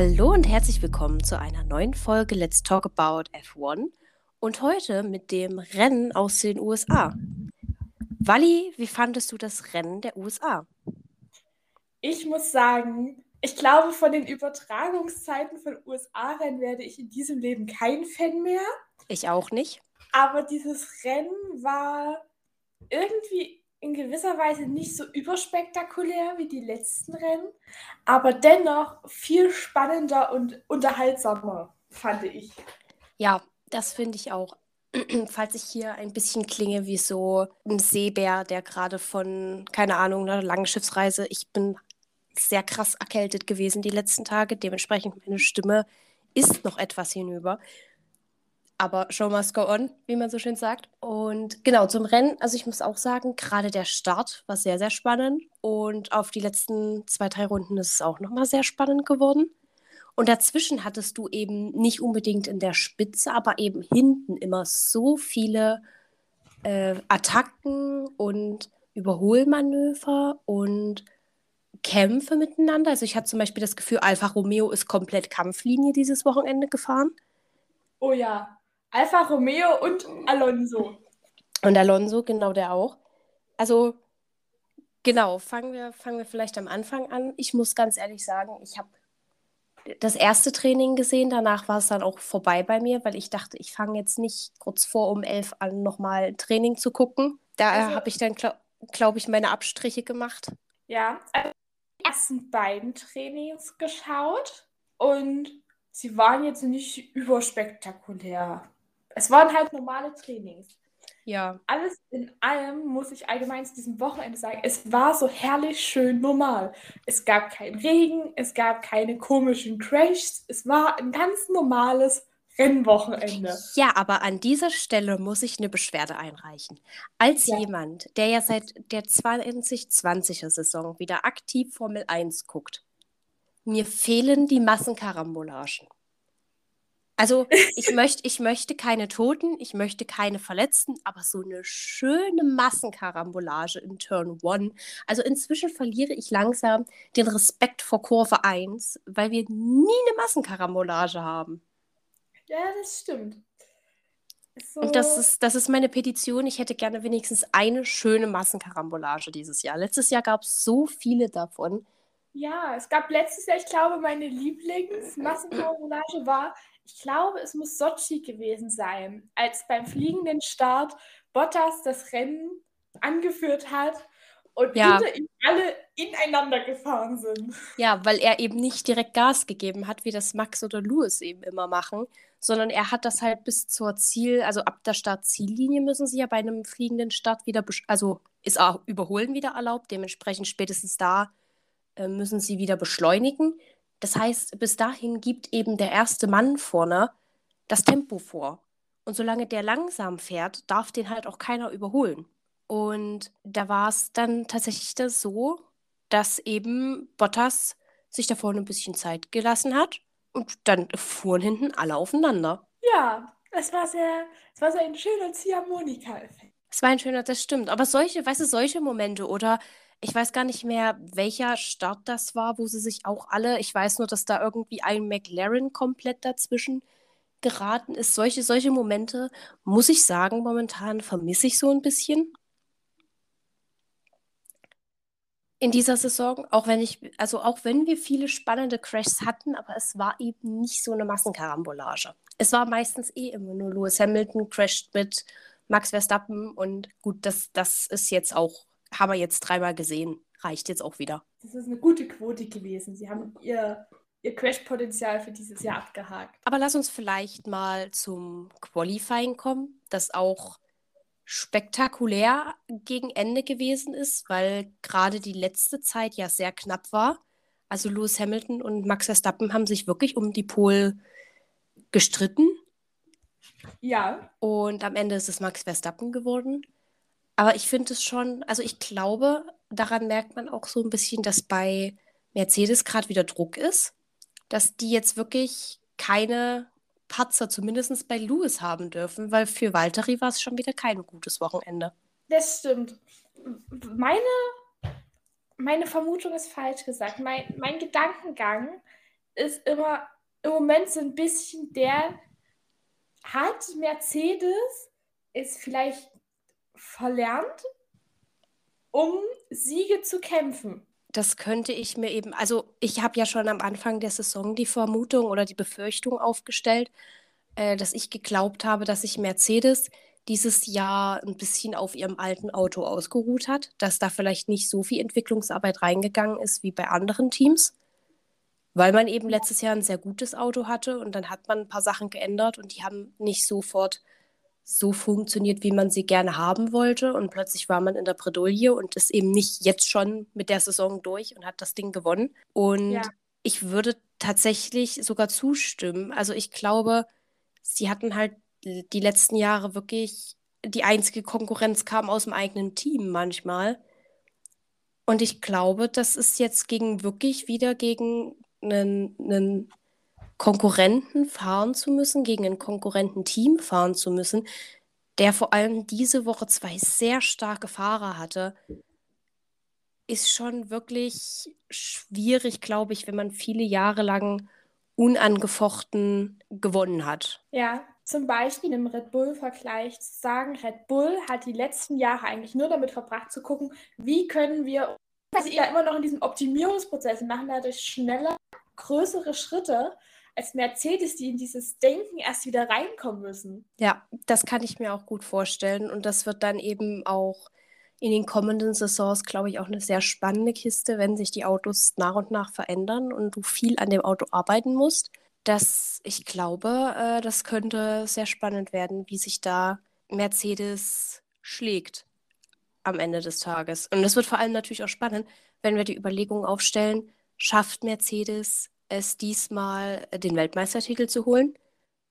Hallo und herzlich willkommen zu einer neuen Folge Let's Talk About F1 und heute mit dem Rennen aus den USA. Wally, wie fandest du das Rennen der USA? Ich muss sagen, ich glaube, von den Übertragungszeiten von USA-Rennen werde ich in diesem Leben kein Fan mehr. Ich auch nicht. Aber dieses Rennen war irgendwie in gewisser Weise nicht so überspektakulär wie die letzten Rennen, aber dennoch viel spannender und unterhaltsamer, fand ich. Ja, das finde ich auch. Falls ich hier ein bisschen klinge wie so ein Seebär, der gerade von, keine Ahnung, einer langen Schiffsreise, ich bin sehr krass erkältet gewesen die letzten Tage, dementsprechend meine Stimme ist noch etwas hinüber. Aber Show must go on, wie man so schön sagt. Und genau, zum Rennen, also ich muss auch sagen, gerade der Start war sehr, sehr spannend. Und auf die letzten zwei, drei Runden ist es auch nochmal sehr spannend geworden. Und dazwischen hattest du eben nicht unbedingt in der Spitze, aber eben hinten immer so viele äh, Attacken und Überholmanöver und Kämpfe miteinander. Also ich hatte zum Beispiel das Gefühl, Alfa Romeo ist komplett Kampflinie dieses Wochenende gefahren. Oh ja, Alfa Romeo und Alonso. Und Alonso, genau der auch. Also, genau, fangen wir, fangen wir vielleicht am Anfang an. Ich muss ganz ehrlich sagen, ich habe das erste Training gesehen, danach war es dann auch vorbei bei mir, weil ich dachte, ich fange jetzt nicht kurz vor um elf an, nochmal Training zu gucken. Da also, habe ich dann, glaube glaub ich, meine Abstriche gemacht. Ja, also die ersten beiden Trainings geschaut und sie waren jetzt nicht überspektakulär. Es waren halt normale Trainings. Ja. Alles in allem muss ich allgemein zu diesem Wochenende sagen, es war so herrlich schön normal. Es gab keinen Regen, es gab keine komischen Crashs, es war ein ganz normales Rennwochenende. Ja, aber an dieser Stelle muss ich eine Beschwerde einreichen. Als ja. jemand, der ja seit der 2020er Saison wieder aktiv Formel 1 guckt, mir fehlen die Massenkarambolagen. Also ich möchte, ich möchte keine Toten, ich möchte keine Verletzten, aber so eine schöne Massenkarambolage in Turn 1. Also inzwischen verliere ich langsam den Respekt vor Kurve 1, weil wir nie eine Massenkarambolage haben. Ja, das stimmt. So. Und das ist, das ist meine Petition. Ich hätte gerne wenigstens eine schöne Massenkarambolage dieses Jahr. Letztes Jahr gab es so viele davon. Ja, es gab letztes Jahr, ich glaube, meine Lieblingsmassenkarambolage war ich glaube, es muss Sochi gewesen sein, als beim fliegenden Start Bottas das Rennen angeführt hat und ja. hinter ihm alle ineinander gefahren sind. Ja, weil er eben nicht direkt Gas gegeben hat, wie das Max oder Lewis eben immer machen, sondern er hat das halt bis zur Ziel, also ab der Start-Ziellinie müssen sie ja bei einem fliegenden Start wieder, also ist auch Überholen wieder erlaubt, dementsprechend spätestens da äh, müssen sie wieder beschleunigen. Das heißt, bis dahin gibt eben der erste Mann vorne das Tempo vor. Und solange der langsam fährt, darf den halt auch keiner überholen. Und da war es dann tatsächlich das so, dass eben Bottas sich da vorne ein bisschen Zeit gelassen hat und dann fuhren hinten alle aufeinander. Ja, es war sehr, es war so ein schöner Ziehharmonika-Effekt. Es war ein schöner, das stimmt. Aber solche, weißt du, solche Momente oder ich weiß gar nicht mehr, welcher Start das war, wo sie sich auch alle, ich weiß nur, dass da irgendwie ein McLaren komplett dazwischen geraten ist. Solche, solche Momente, muss ich sagen, momentan vermisse ich so ein bisschen. In dieser Saison, auch wenn ich, also auch wenn wir viele spannende Crashs hatten, aber es war eben nicht so eine Massenkarambolage. Es war meistens eh immer nur Lewis Hamilton crasht mit Max Verstappen und gut, das, das ist jetzt auch haben wir jetzt dreimal gesehen. Reicht jetzt auch wieder. Das ist eine gute Quote gewesen. Sie haben ihr, ihr Crash-Potenzial für dieses Jahr abgehakt. Aber lass uns vielleicht mal zum Qualifying kommen, das auch spektakulär gegen Ende gewesen ist, weil gerade die letzte Zeit ja sehr knapp war. Also Lewis Hamilton und Max Verstappen haben sich wirklich um die Pole gestritten. Ja. Und am Ende ist es Max Verstappen geworden. Aber ich finde es schon, also ich glaube, daran merkt man auch so ein bisschen, dass bei Mercedes gerade wieder Druck ist, dass die jetzt wirklich keine Patzer, zumindest bei Lewis, haben dürfen, weil für Valtteri war es schon wieder kein gutes Wochenende. Das stimmt. Meine, meine Vermutung ist falsch gesagt. Mein, mein Gedankengang ist immer im Moment so ein bisschen der, hat Mercedes es vielleicht verlernt, um Siege zu kämpfen? Das könnte ich mir eben, also ich habe ja schon am Anfang der Saison die Vermutung oder die Befürchtung aufgestellt, äh, dass ich geglaubt habe, dass sich Mercedes dieses Jahr ein bisschen auf ihrem alten Auto ausgeruht hat, dass da vielleicht nicht so viel Entwicklungsarbeit reingegangen ist wie bei anderen Teams, weil man eben letztes Jahr ein sehr gutes Auto hatte und dann hat man ein paar Sachen geändert und die haben nicht sofort so funktioniert, wie man sie gerne haben wollte und plötzlich war man in der Bredouille und ist eben nicht jetzt schon mit der Saison durch und hat das Ding gewonnen und ja. ich würde tatsächlich sogar zustimmen. Also ich glaube, sie hatten halt die letzten Jahre wirklich die einzige Konkurrenz kam aus dem eigenen Team manchmal. Und ich glaube, das ist jetzt gegen wirklich wieder gegen einen, einen Konkurrenten fahren zu müssen, gegen ein Konkurrententeam fahren zu müssen, der vor allem diese Woche zwei sehr starke Fahrer hatte, ist schon wirklich schwierig, glaube ich, wenn man viele Jahre lang unangefochten gewonnen hat. Ja, zum Beispiel im Red Bull-Vergleich zu sagen, Red Bull hat die letzten Jahre eigentlich nur damit verbracht zu gucken, wie können wir, weil sie ja immer noch in diesem Optimierungsprozess machen, dadurch schneller, größere Schritte als Mercedes, die in dieses Denken erst wieder reinkommen müssen. Ja, das kann ich mir auch gut vorstellen und das wird dann eben auch in den kommenden Saisons, glaube ich, auch eine sehr spannende Kiste, wenn sich die Autos nach und nach verändern und du viel an dem Auto arbeiten musst dass ich glaube, äh, das könnte sehr spannend werden, wie sich da Mercedes schlägt am Ende des Tages. Und es wird vor allem natürlich auch spannend, wenn wir die Überlegung aufstellen, schafft Mercedes es diesmal, äh, den Weltmeistertitel zu holen?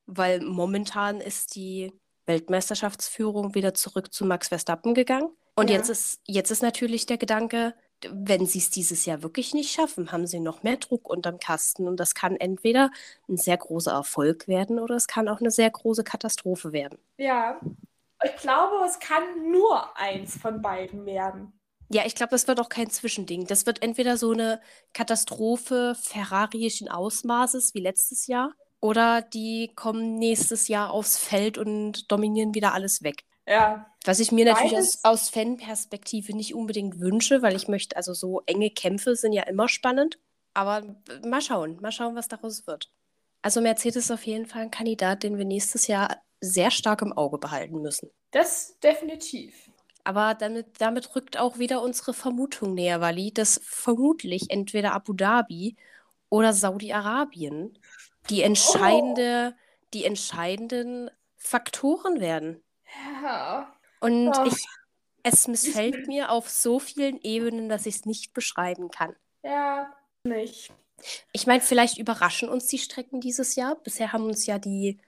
Weil momentan ist die Weltmeisterschaftsführung wieder zurück zu Max Verstappen gegangen. Und ja. jetzt, ist, jetzt ist natürlich der Gedanke, wenn sie es dieses Jahr wirklich nicht schaffen, haben sie noch mehr Druck unterm Kasten. Und das kann entweder ein sehr großer Erfolg werden oder es kann auch eine sehr große Katastrophe werden. Ja, ich glaube, es kann nur eins von beiden werden. Ja, ich glaube, das wird auch kein Zwischending. Das wird entweder so eine Katastrophe ferrarischen Ausmaßes wie letztes Jahr oder die kommen nächstes Jahr aufs Feld und dominieren wieder alles weg. Ja. Was ich mir natürlich aus, aus Fanperspektive nicht unbedingt wünsche, weil ich möchte, also so enge Kämpfe sind ja immer spannend. Aber mal schauen, mal schauen, was daraus wird. Also Mercedes ist auf jeden Fall ein Kandidat, den wir nächstes Jahr sehr stark im Auge behalten müssen. Das definitiv. Aber damit, damit rückt auch wieder unsere Vermutung näher, Wally, dass vermutlich entweder Abu Dhabi oder Saudi-Arabien die entscheidende, oh. die entscheidenden Faktoren werden. Ja. Und oh. ich, es missfällt mir auf so vielen Ebenen, dass ich es nicht beschreiben kann. Ja, nicht. Ich meine, vielleicht überraschen uns die Strecken dieses Jahr. Bisher haben uns ja die,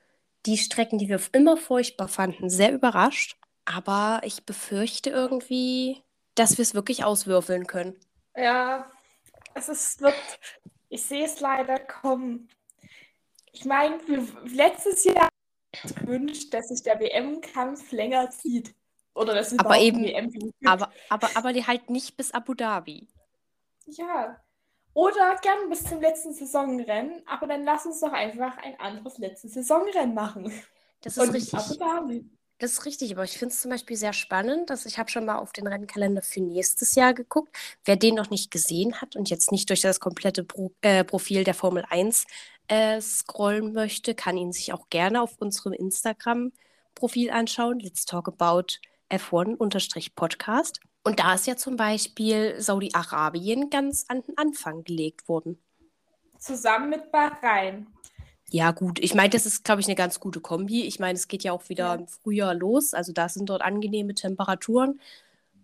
die Strecken, die wir immer furchtbar fanden, sehr überrascht. Aber ich befürchte irgendwie, dass wir es wirklich auswürfeln können. Ja, es ist, wird, ich sehe es leider kommen. Ich meine, letztes Jahr gewünscht, dass sich der WM-Kampf länger zieht. Oder dass es aber eben, WM aber, aber, aber die halt nicht bis Abu Dhabi. Ja. Oder gern bis zum letzten Saisonrennen, aber dann lass uns doch einfach ein anderes letztes Saisonrennen machen. Das ist Und richtig. Abu Dhabi. Das ist richtig, aber ich finde es zum Beispiel sehr spannend, dass ich habe schon mal auf den Rennkalender für nächstes Jahr geguckt. Wer den noch nicht gesehen hat und jetzt nicht durch das komplette Pro äh, Profil der Formel 1 äh, scrollen möchte, kann ihn sich auch gerne auf unserem Instagram-Profil anschauen. Let's Talk About F1-Podcast. Und da ist ja zum Beispiel Saudi-Arabien ganz an den Anfang gelegt worden. Zusammen mit Bahrain. Ja, gut. Ich meine, das ist, glaube ich, eine ganz gute Kombi. Ich meine, es geht ja auch wieder ja. im Frühjahr los. Also da sind dort angenehme Temperaturen.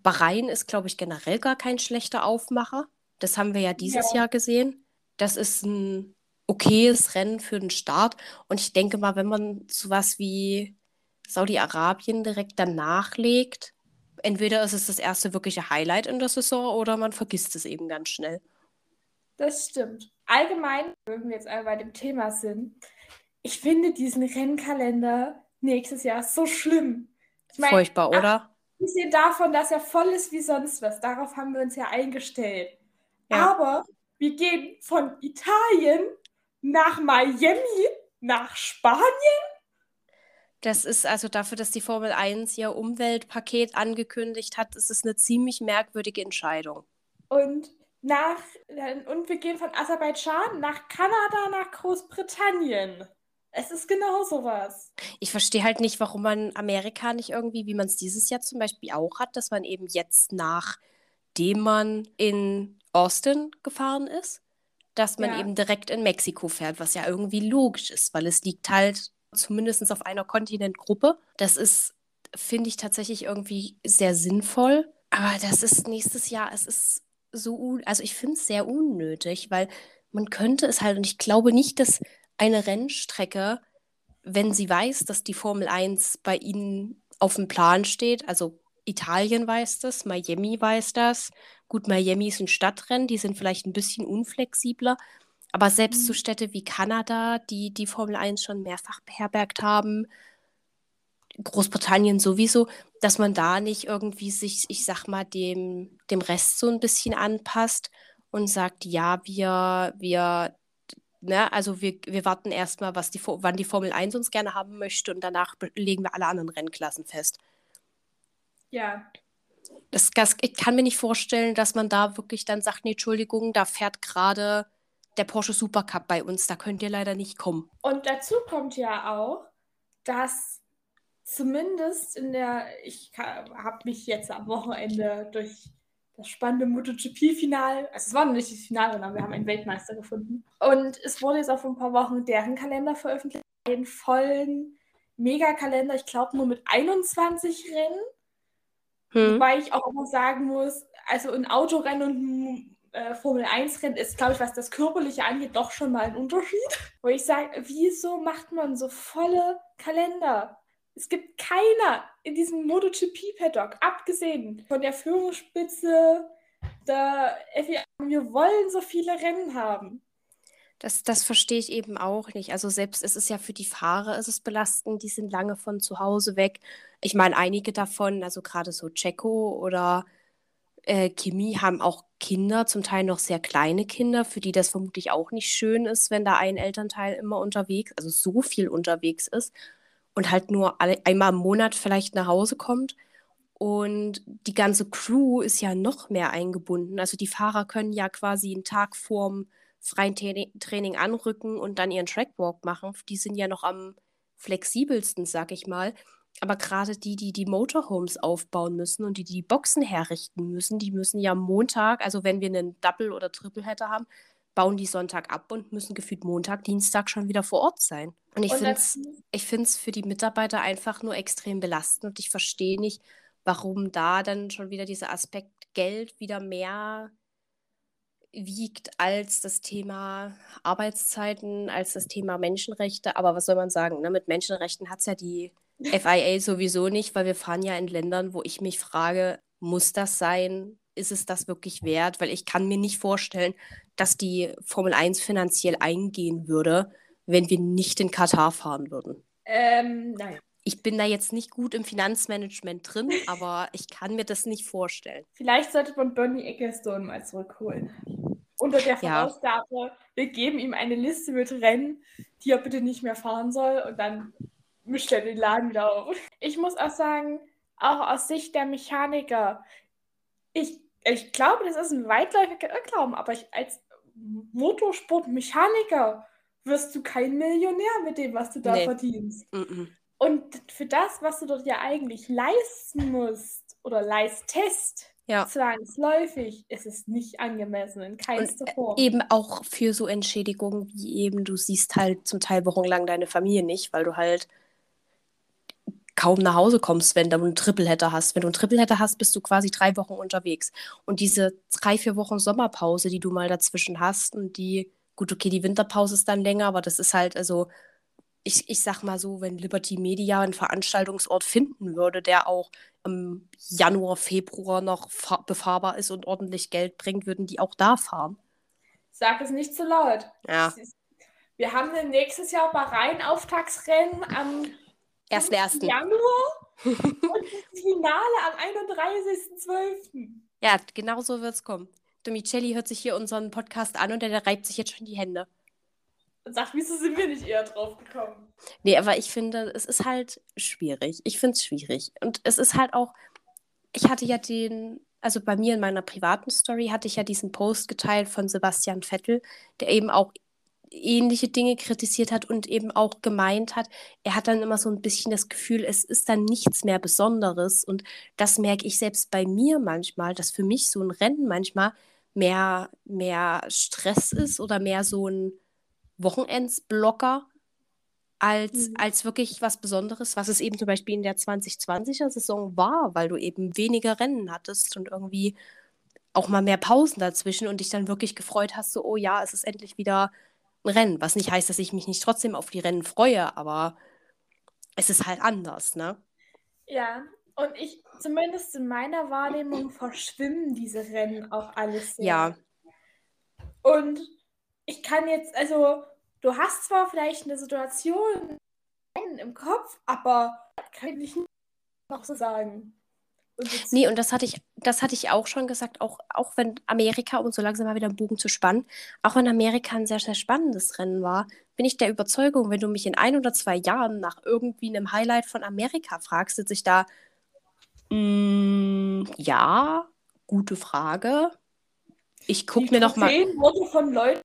Bahrain ist, glaube ich, generell gar kein schlechter Aufmacher. Das haben wir ja dieses ja. Jahr gesehen. Das ist ein okayes Rennen für den Start. Und ich denke mal, wenn man sowas wie Saudi-Arabien direkt danach legt, entweder ist es das erste wirkliche Highlight in der Saison oder man vergisst es eben ganz schnell. Das stimmt. Allgemein, wenn wir jetzt einmal bei dem Thema sind, ich finde diesen Rennkalender nächstes Jahr so schlimm. Ich mein, Furchtbar, oder? Abgesehen davon, dass er voll ist wie sonst was. Darauf haben wir uns ja eingestellt. Ja. Aber wir gehen von Italien nach Miami, nach Spanien. Das ist also dafür, dass die Formel 1 ihr Umweltpaket angekündigt hat, ist es eine ziemlich merkwürdige Entscheidung. Und nach und wir gehen von Aserbaidschan nach Kanada, nach Großbritannien. Es ist genau sowas. Ich verstehe halt nicht, warum man Amerika nicht irgendwie, wie man es dieses Jahr zum Beispiel auch hat, dass man eben jetzt nachdem man in Austin gefahren ist, dass man ja. eben direkt in Mexiko fährt, was ja irgendwie logisch ist, weil es liegt halt zumindest auf einer Kontinentgruppe. Das ist, finde ich, tatsächlich irgendwie sehr sinnvoll. Aber das ist nächstes Jahr, es ist so, also ich finde es sehr unnötig, weil man könnte es halt, und ich glaube nicht, dass eine Rennstrecke, wenn sie weiß, dass die Formel 1 bei ihnen auf dem Plan steht, also Italien weiß das, Miami weiß das. Gut, Miami ist ein Stadtrennen, die sind vielleicht ein bisschen unflexibler, aber selbst mhm. so Städte wie Kanada, die die Formel 1 schon mehrfach beherbergt haben, Großbritannien sowieso, dass man da nicht irgendwie sich, ich sag mal, dem, dem Rest so ein bisschen anpasst und sagt, ja, wir, wir Ne? Also wir, wir warten erstmal, was die, wann die Formel 1 uns gerne haben möchte und danach legen wir alle anderen Rennklassen fest. Ja. Das, das, ich kann mir nicht vorstellen, dass man da wirklich dann sagt, nee, Entschuldigung, da fährt gerade der Porsche Supercup bei uns, da könnt ihr leider nicht kommen. Und dazu kommt ja auch, dass zumindest in der, ich habe mich jetzt am Wochenende durch das spannende MotoGP-Final. Also es war noch nicht das Finale, sondern wir haben einen Weltmeister gefunden. Und es wurde jetzt auch vor ein paar Wochen deren Kalender veröffentlicht. Einen vollen Megakalender, ich glaube nur mit 21 Rennen. Hm. Wobei ich auch immer sagen muss, also ein Autorennen und ein äh, Formel 1-Rennen ist, glaube ich, was das Körperliche angeht, doch schon mal ein Unterschied. Wo ich sage, wieso macht man so volle Kalender? Es gibt keiner in diesem MotoGP-Paddock, abgesehen von der Führungsspitze der FIA. Wir wollen so viele Rennen haben. Das, das verstehe ich eben auch nicht. Also selbst es ist ja für die Fahrer ist belastend, die sind lange von zu Hause weg. Ich meine, einige davon, also gerade so Checo oder äh, Kimi, haben auch Kinder, zum Teil noch sehr kleine Kinder, für die das vermutlich auch nicht schön ist, wenn da ein Elternteil immer unterwegs, also so viel unterwegs ist und halt nur alle, einmal im Monat vielleicht nach Hause kommt. Und die ganze Crew ist ja noch mehr eingebunden. Also die Fahrer können ja quasi einen Tag vorm freien Training anrücken und dann ihren Trackwalk machen. Die sind ja noch am flexibelsten, sag ich mal. Aber gerade die, die die Motorhomes aufbauen müssen und die die Boxen herrichten müssen, die müssen ja Montag, also wenn wir einen Double- oder Triple-Header haben, bauen die Sonntag ab und müssen gefühlt Montag, Dienstag schon wieder vor Ort sein. Und ich finde es ich find's für die Mitarbeiter einfach nur extrem belastend und ich verstehe nicht, warum da dann schon wieder dieser Aspekt Geld wieder mehr wiegt als das Thema Arbeitszeiten, als das Thema Menschenrechte. Aber was soll man sagen? Ne? Mit Menschenrechten hat es ja die FIA sowieso nicht, weil wir fahren ja in Ländern, wo ich mich frage, muss das sein? ist es das wirklich wert? Weil ich kann mir nicht vorstellen, dass die Formel 1 finanziell eingehen würde, wenn wir nicht in Katar fahren würden. Ähm, nein. Ich bin da jetzt nicht gut im Finanzmanagement drin, aber ich kann mir das nicht vorstellen. Vielleicht sollte man Bernie Ecclestone mal zurückholen. Unter der Vorausgabe, ja. wir geben ihm eine Liste mit Rennen, die er bitte nicht mehr fahren soll und dann mischt er den Laden wieder auf. Ich muss auch sagen, auch aus Sicht der Mechaniker, ich ich glaube, das ist ein weitläufiger Irrglauben, aber ich, als Motorsportmechaniker wirst du kein Millionär mit dem, was du da nee. verdienst. Mm -mm. Und für das, was du dort ja eigentlich leisten musst oder leistest, ja. zwangsläufig ist es nicht angemessen in keinster Form. Eben auch für so Entschädigungen wie eben, du siehst halt zum Teil wochenlang deine Familie nicht, weil du halt kaum nach Hause kommst, wenn du einen Tripleheader hast. Wenn du einen Tripleheader hast, bist du quasi drei Wochen unterwegs. Und diese drei, vier Wochen Sommerpause, die du mal dazwischen hast und die, gut, okay, die Winterpause ist dann länger, aber das ist halt, also, ich, ich sag mal so, wenn Liberty Media einen Veranstaltungsort finden würde, der auch im Januar, Februar noch befahrbar ist und ordentlich Geld bringt, würden die auch da fahren. Sag es nicht zu laut. Ja. Wir haben nächstes Jahr Bahrain-Auftagsrennen am 1.1. Januar und das Finale am 31.12. Ja, genau so wird es kommen. Domicelli hört sich hier unseren Podcast an und der, der reibt sich jetzt schon die Hände. und sagt, wieso sind wir nicht eher drauf gekommen? Nee, aber ich finde, es ist halt schwierig. Ich finde es schwierig. Und es ist halt auch, ich hatte ja den, also bei mir in meiner privaten Story hatte ich ja diesen Post geteilt von Sebastian Vettel, der eben auch ähnliche Dinge kritisiert hat und eben auch gemeint hat, er hat dann immer so ein bisschen das Gefühl, es ist dann nichts mehr Besonderes. Und das merke ich selbst bei mir manchmal, dass für mich so ein Rennen manchmal mehr, mehr Stress ist oder mehr so ein Wochenendsblocker als, mhm. als wirklich was Besonderes, was es eben zum Beispiel in der 2020er Saison war, weil du eben weniger Rennen hattest und irgendwie auch mal mehr Pausen dazwischen und dich dann wirklich gefreut hast, so, oh ja, es ist endlich wieder Rennen. Was nicht heißt, dass ich mich nicht trotzdem auf die Rennen freue, aber es ist halt anders, ne? Ja, und ich, zumindest in meiner Wahrnehmung, verschwimmen diese Rennen auch alles sehr. Ja. Und ich kann jetzt, also, du hast zwar vielleicht eine Situation im Kopf, aber kann ich nicht noch so sagen. Und nee, und das hatte ich, das hatte ich auch schon gesagt, auch, auch wenn Amerika, um so langsam mal wieder einen Bogen zu spannen, auch wenn Amerika ein sehr, sehr spannendes Rennen war, bin ich der Überzeugung, wenn du mich in ein oder zwei Jahren nach irgendwie einem Highlight von Amerika fragst, sitze ich da, mm, ja, gute Frage. Ich gucke mir noch mal. Wurde von Leuten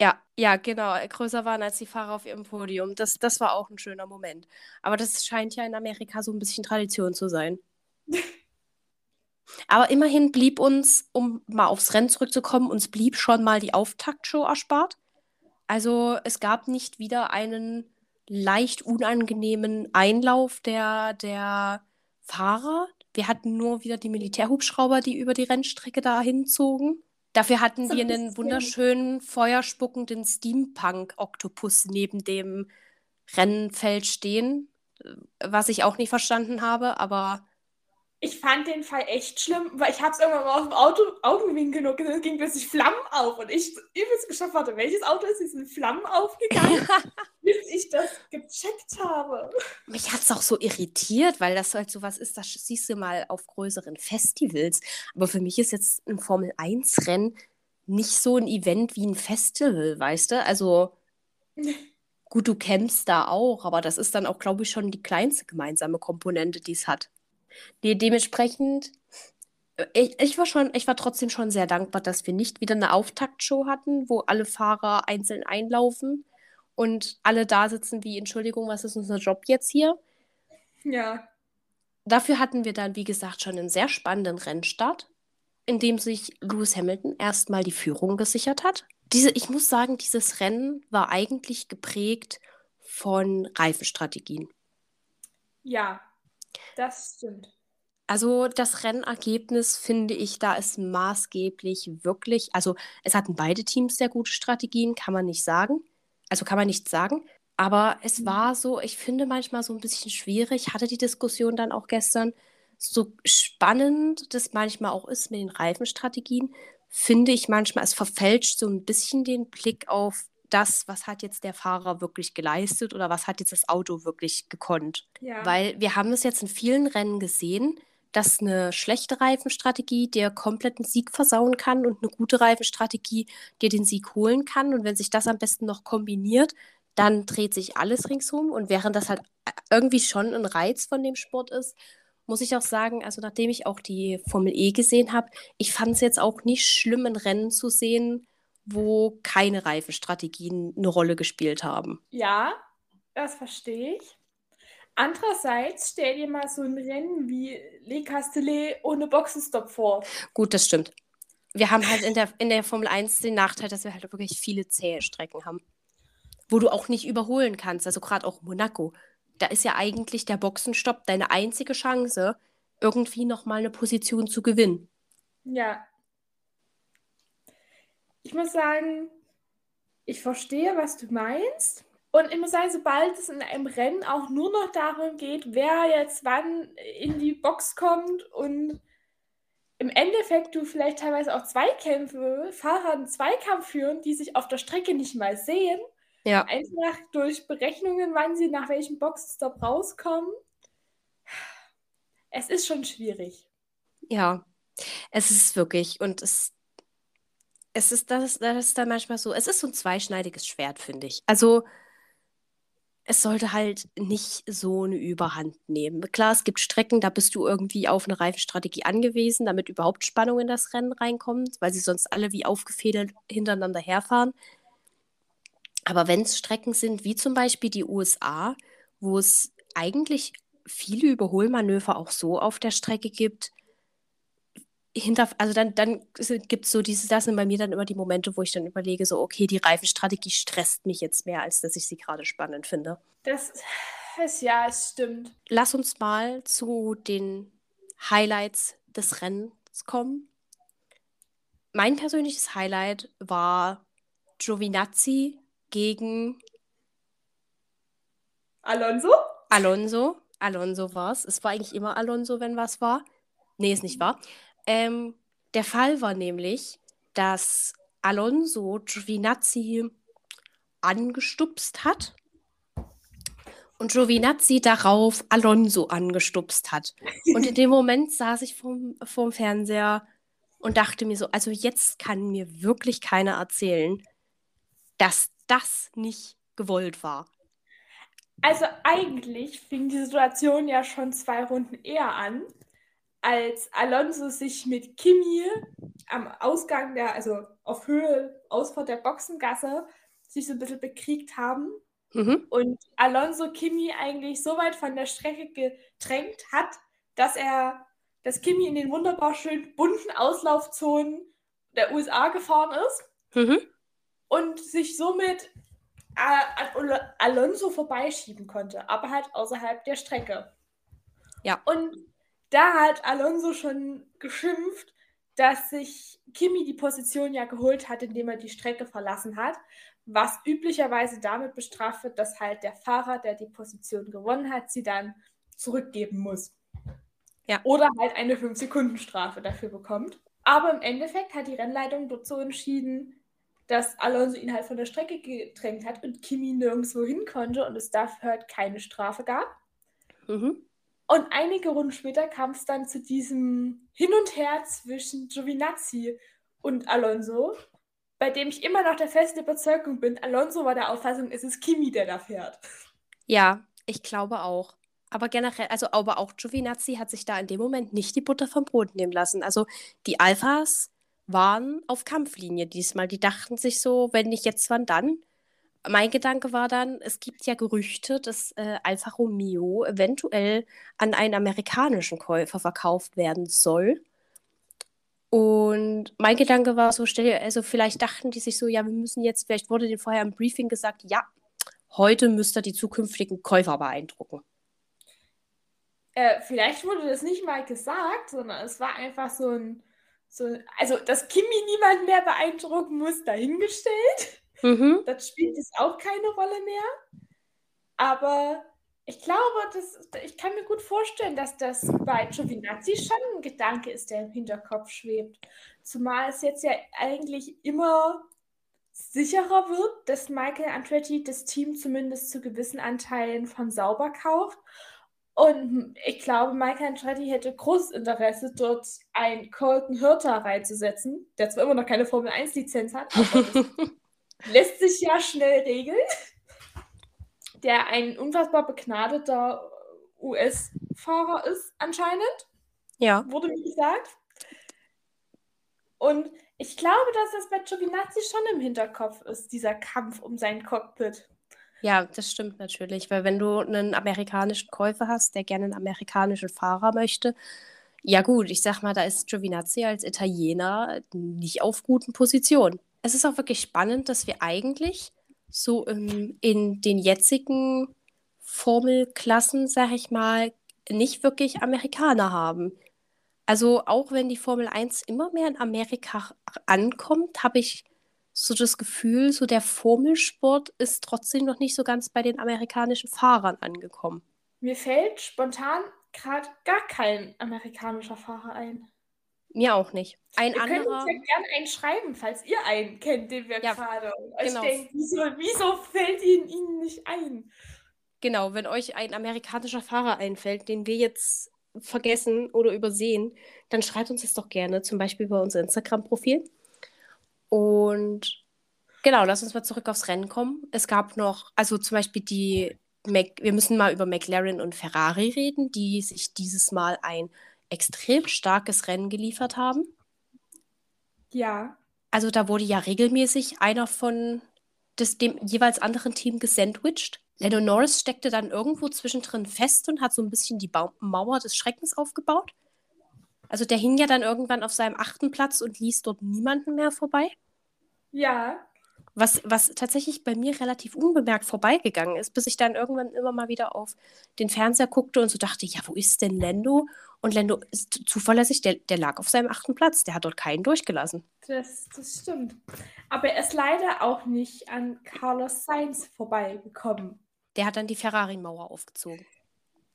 ja, ja, genau. Größer waren als die Fahrer auf ihrem Podium. Das, das war auch ein schöner Moment. Aber das scheint ja in Amerika so ein bisschen Tradition zu sein. Aber immerhin blieb uns, um mal aufs Rennen zurückzukommen, uns blieb schon mal die Auftaktshow erspart. Also es gab nicht wieder einen leicht unangenehmen Einlauf der, der Fahrer. Wir hatten nur wieder die Militärhubschrauber, die über die Rennstrecke dahin zogen. Dafür hatten wir einen wunderschönen, feuerspuckenden Steampunk-Oktopus neben dem Rennfeld stehen, was ich auch nicht verstanden habe, aber ich fand den Fall echt schlimm, weil ich habe es irgendwann mal auf dem Auto, Augenwinkel noch gesehen, es ging plötzlich Flammen auf und ich übelst geschafft hatte, welches Auto ist, diesen Flammen aufgegangen, bis ich das gecheckt habe. Mich hat es auch so irritiert, weil das halt so was ist, das siehst du mal auf größeren Festivals. Aber für mich ist jetzt ein Formel-1-Rennen nicht so ein Event wie ein Festival, weißt du? Also gut, du kämpfst da auch, aber das ist dann auch, glaube ich, schon die kleinste gemeinsame Komponente, die es hat. Nee, dementsprechend, äh, ich, ich war schon, ich war trotzdem schon sehr dankbar, dass wir nicht wieder eine Auftaktshow hatten, wo alle Fahrer einzeln einlaufen und alle da sitzen wie, Entschuldigung, was ist unser Job jetzt hier? Ja. Dafür hatten wir dann, wie gesagt, schon einen sehr spannenden Rennstart, in dem sich Lewis Hamilton erstmal die Führung gesichert hat. Diese, ich muss sagen, dieses Rennen war eigentlich geprägt von Reifenstrategien. Ja, das stimmt. Also das Rennergebnis finde ich, da ist maßgeblich wirklich, also es hatten beide Teams sehr gute Strategien, kann man nicht sagen. Also kann man nicht sagen. Aber es mhm. war so, ich finde manchmal so ein bisschen schwierig, hatte die Diskussion dann auch gestern, so spannend das manchmal auch ist mit den Reifenstrategien, finde ich manchmal, es verfälscht so ein bisschen den Blick auf das, was hat jetzt der Fahrer wirklich geleistet oder was hat jetzt das Auto wirklich gekonnt. Ja. Weil wir haben es jetzt in vielen Rennen gesehen, dass eine schlechte Reifenstrategie dir kompletten Sieg versauen kann und eine gute Reifenstrategie dir den Sieg holen kann. Und wenn sich das am besten noch kombiniert, dann dreht sich alles ringsum. Und während das halt irgendwie schon ein Reiz von dem Sport ist, muss ich auch sagen, also nachdem ich auch die Formel E gesehen habe, ich fand es jetzt auch nicht schlimm, ein Rennen zu sehen, wo keine Reifenstrategien eine Rolle gespielt haben. Ja, das verstehe ich. Andererseits stell dir mal so ein Rennen wie Le Castellet ohne Boxenstopp vor. Gut, das stimmt. Wir haben halt in der, in der Formel 1 den Nachteil, dass wir halt wirklich viele zähe Strecken haben. Wo du auch nicht überholen kannst. Also gerade auch Monaco. Da ist ja eigentlich der Boxenstopp deine einzige Chance, irgendwie nochmal eine Position zu gewinnen. Ja, ich muss sagen, ich verstehe, was du meinst. Und ich muss sagen, sobald es in einem Rennen auch nur noch darum geht, wer jetzt wann in die Box kommt und im Endeffekt du vielleicht teilweise auch Zweikämpfe, Fahrer einen Zweikampf führen, die sich auf der Strecke nicht mal sehen. Ja. Einfach durch Berechnungen, wann sie nach welchem Boxenstopp rauskommen. Es ist schon schwierig. Ja, es ist wirklich. Und es es ist das, das ist dann manchmal so, es ist so ein zweischneidiges Schwert, finde ich. Also es sollte halt nicht so eine Überhand nehmen. Klar, es gibt Strecken, da bist du irgendwie auf eine Reifenstrategie angewiesen, damit überhaupt Spannung in das Rennen reinkommt, weil sie sonst alle wie aufgefädelt hintereinander herfahren. Aber wenn es Strecken sind, wie zum Beispiel die USA, wo es eigentlich viele Überholmanöver auch so auf der Strecke gibt, hinter, also dann, dann gibt es so diese, das sind bei mir dann immer die Momente, wo ich dann überlege, so, okay, die Reifenstrategie stresst mich jetzt mehr, als dass ich sie gerade spannend finde. Das ist ja, es stimmt. Lass uns mal zu den Highlights des Rennens kommen. Mein persönliches Highlight war Giovinazzi gegen Alonso? Alonso. Alonso war es. Es war eigentlich immer Alonso, wenn was war. Nee, ist nicht wahr. Ähm, der Fall war nämlich, dass Alonso Giovinazzi angestupst hat und Giovinazzi darauf Alonso angestupst hat. Und in dem Moment saß ich vorm, vorm Fernseher und dachte mir so, also jetzt kann mir wirklich keiner erzählen, dass das nicht gewollt war. Also eigentlich fing die Situation ja schon zwei Runden eher an als Alonso sich mit Kimi am Ausgang der, also auf Höhe, Ausfahrt der Boxengasse, sich so ein bisschen bekriegt haben. Mhm. Und Alonso Kimi eigentlich so weit von der Strecke gedrängt hat, dass er, dass Kimi in den wunderbar schönen bunten Auslaufzonen der USA gefahren ist mhm. und sich somit äh, an Alonso vorbeischieben konnte, aber halt außerhalb der Strecke. Ja. Und da hat Alonso schon geschimpft, dass sich Kimi die Position ja geholt hat, indem er die Strecke verlassen hat, was üblicherweise damit bestraft wird, dass halt der Fahrer, der die Position gewonnen hat, sie dann zurückgeben muss. Ja. Oder halt eine 5-Sekunden-Strafe dafür bekommt. Aber im Endeffekt hat die Rennleitung dort so entschieden, dass Alonso ihn halt von der Strecke gedrängt hat und Kimi nirgendwo hin konnte und es dafür halt keine Strafe gab. Mhm. Und einige Runden später kam es dann zu diesem Hin und Her zwischen Giovinazzi und Alonso, bei dem ich immer noch der festen Überzeugung bin, Alonso war der Auffassung, es ist Kimi, der da fährt. Ja, ich glaube auch. Aber generell, also aber auch Giovinazzi hat sich da in dem Moment nicht die Butter vom Brot nehmen lassen. Also die Alphas waren auf Kampflinie diesmal. Die dachten sich so, wenn nicht jetzt, wann dann? Mein Gedanke war dann, es gibt ja Gerüchte, dass äh, Alfa Romeo eventuell an einen amerikanischen Käufer verkauft werden soll. Und mein Gedanke war so, stell also vielleicht dachten die sich so, ja, wir müssen jetzt, vielleicht wurde denen vorher im Briefing gesagt, ja, heute müsst ihr die zukünftigen Käufer beeindrucken. Äh, vielleicht wurde das nicht mal gesagt, sondern es war einfach so ein, so, also dass Kimi niemand mehr beeindrucken muss, dahingestellt. Mhm. Das spielt jetzt auch keine Rolle mehr. Aber ich glaube, das, ich kann mir gut vorstellen, dass das bei Giovinazzi schon ein Gedanke ist, der im Hinterkopf schwebt. Zumal es jetzt ja eigentlich immer sicherer wird, dass Michael Andretti das Team zumindest zu gewissen Anteilen von sauber kauft. Und ich glaube, Michael Andretti hätte großes Interesse, dort einen Colton Hürter reinzusetzen, der zwar immer noch keine Formel 1-Lizenz hat, aber lässt sich ja schnell regeln. Der ein unfassbar begnadeter US-Fahrer ist, anscheinend. Ja. Wurde mir gesagt. Und ich glaube, dass das bei Giovinazzi schon im Hinterkopf ist, dieser Kampf um sein Cockpit. Ja, das stimmt natürlich, weil wenn du einen amerikanischen Käufer hast, der gerne einen amerikanischen Fahrer möchte, ja gut, ich sag mal, da ist Giovinazzi als Italiener nicht auf guten Positionen es ist auch wirklich spannend, dass wir eigentlich so im, in den jetzigen Formelklassen, sag ich mal, nicht wirklich Amerikaner haben. Also auch wenn die Formel 1 immer mehr in Amerika ankommt, habe ich so das Gefühl, so der Formelsport ist trotzdem noch nicht so ganz bei den amerikanischen Fahrern angekommen. Mir fällt spontan gerade gar kein amerikanischer Fahrer ein. Mir auch nicht. Ein wir anderer. können uns ja gerne einen schreiben, falls ihr einen kennt, den wir ja, gerade euch genau. denken, wieso, wieso fällt ihn Ihnen nicht ein? Genau, wenn euch ein amerikanischer Fahrer einfällt, den wir jetzt vergessen oder übersehen, dann schreibt uns das doch gerne, zum Beispiel bei unserem Instagram-Profil. Und genau, lass uns mal zurück aufs Rennen kommen. Es gab noch, also zum Beispiel die, Mac wir müssen mal über McLaren und Ferrari reden, die sich dieses Mal ein extrem starkes Rennen geliefert haben. Ja. Also da wurde ja regelmäßig einer von des, dem jeweils anderen Team gesandwiched. Lando Norris steckte dann irgendwo zwischendrin fest und hat so ein bisschen die ba Mauer des Schreckens aufgebaut. Also der hing ja dann irgendwann auf seinem achten Platz und ließ dort niemanden mehr vorbei. Ja. Was, was tatsächlich bei mir relativ unbemerkt vorbeigegangen ist, bis ich dann irgendwann immer mal wieder auf den Fernseher guckte und so dachte, ja, wo ist denn Lando? Und Lando ist zuverlässig, der, der lag auf seinem achten Platz. Der hat dort keinen durchgelassen. Das, das stimmt. Aber er ist leider auch nicht an Carlos Sainz vorbeigekommen. Der hat dann die Ferrari-Mauer aufgezogen.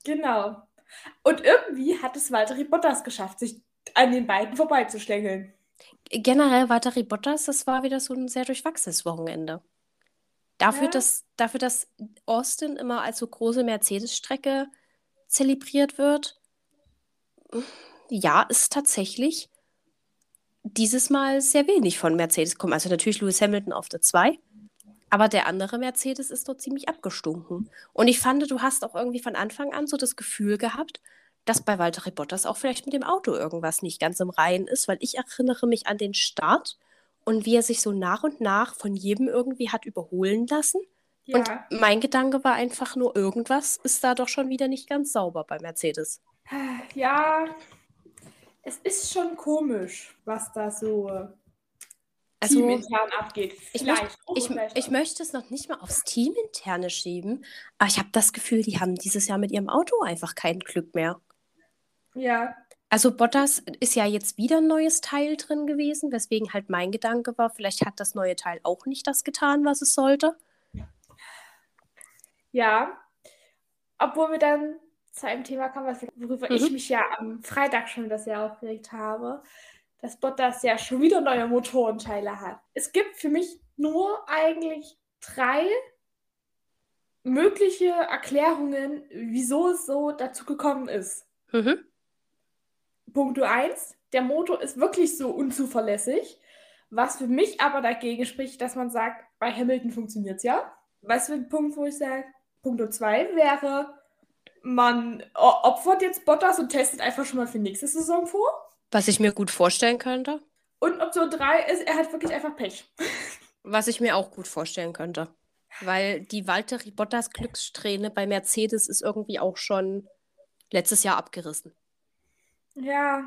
Genau. Und irgendwie hat es Valtteri Bottas geschafft, sich an den beiden vorbeizuschlängeln. Generell Valtteri Bottas, das war wieder so ein sehr durchwachsenes Wochenende. Dafür, Ja. dass, dafür, dass Austin immer als so große Mercedes-Strecke zelebriert wird, ja, ist tatsächlich dieses Mal sehr wenig von Mercedes gekommen. Also natürlich Lewis Hamilton auf der 2, aber der andere Mercedes ist dort ziemlich abgestunken. Und ich fand, du hast auch irgendwie von Anfang an so das Gefühl gehabt, dass bei Valtteri Bottas auch vielleicht mit dem Auto irgendwas nicht ganz im Reinen ist, weil ich erinnere mich an den Start und wie er sich so nach und nach von jedem irgendwie hat überholen lassen. Ja. Und mein Gedanke war einfach nur, irgendwas ist da doch schon wieder nicht ganz sauber bei Mercedes. Ja, es ist schon komisch, was da so Also, teamintern abgeht. ich, möcht, ich, ich möchte es noch nicht mal aufs Teaminterne schieben, aber ich habe das Gefühl, die haben dieses Jahr mit ihrem Auto einfach kein Glück mehr. Ja, Also Bottas ist ja jetzt wieder ein neues Teil drin gewesen, weswegen halt mein Gedanke war, vielleicht hat das neue Teil auch nicht das getan, was es sollte. ja. Obwohl wir dann zu einem Thema kommen, was- worüber Mhm. ich mich ja am Freitag schon das Jahr aufgeregt habe, dass Bottas ja schon wieder neue Motorenteile hat. Es gibt für mich nur eigentlich drei mögliche Erklärungen, wieso es so dazu gekommen ist. Mhm. Punkt 1, der Motor ist wirklich so unzuverlässig, was für mich aber dagegen spricht, dass man sagt, bei Hamilton funktioniert es ja. Weißt du, ein Punkt, wo ich sage, Punkt 2 wäre, man opfert jetzt Bottas und testet einfach schon mal für nächste Saison vor. Was ich mir gut vorstellen könnte. Und Option 3 ist, er hat wirklich einfach Pech. Was ich mir auch gut vorstellen könnte. Weil die Valtteri Bottas Glückssträhne bei Mercedes ist irgendwie auch schon letztes Jahr abgerissen. Ja,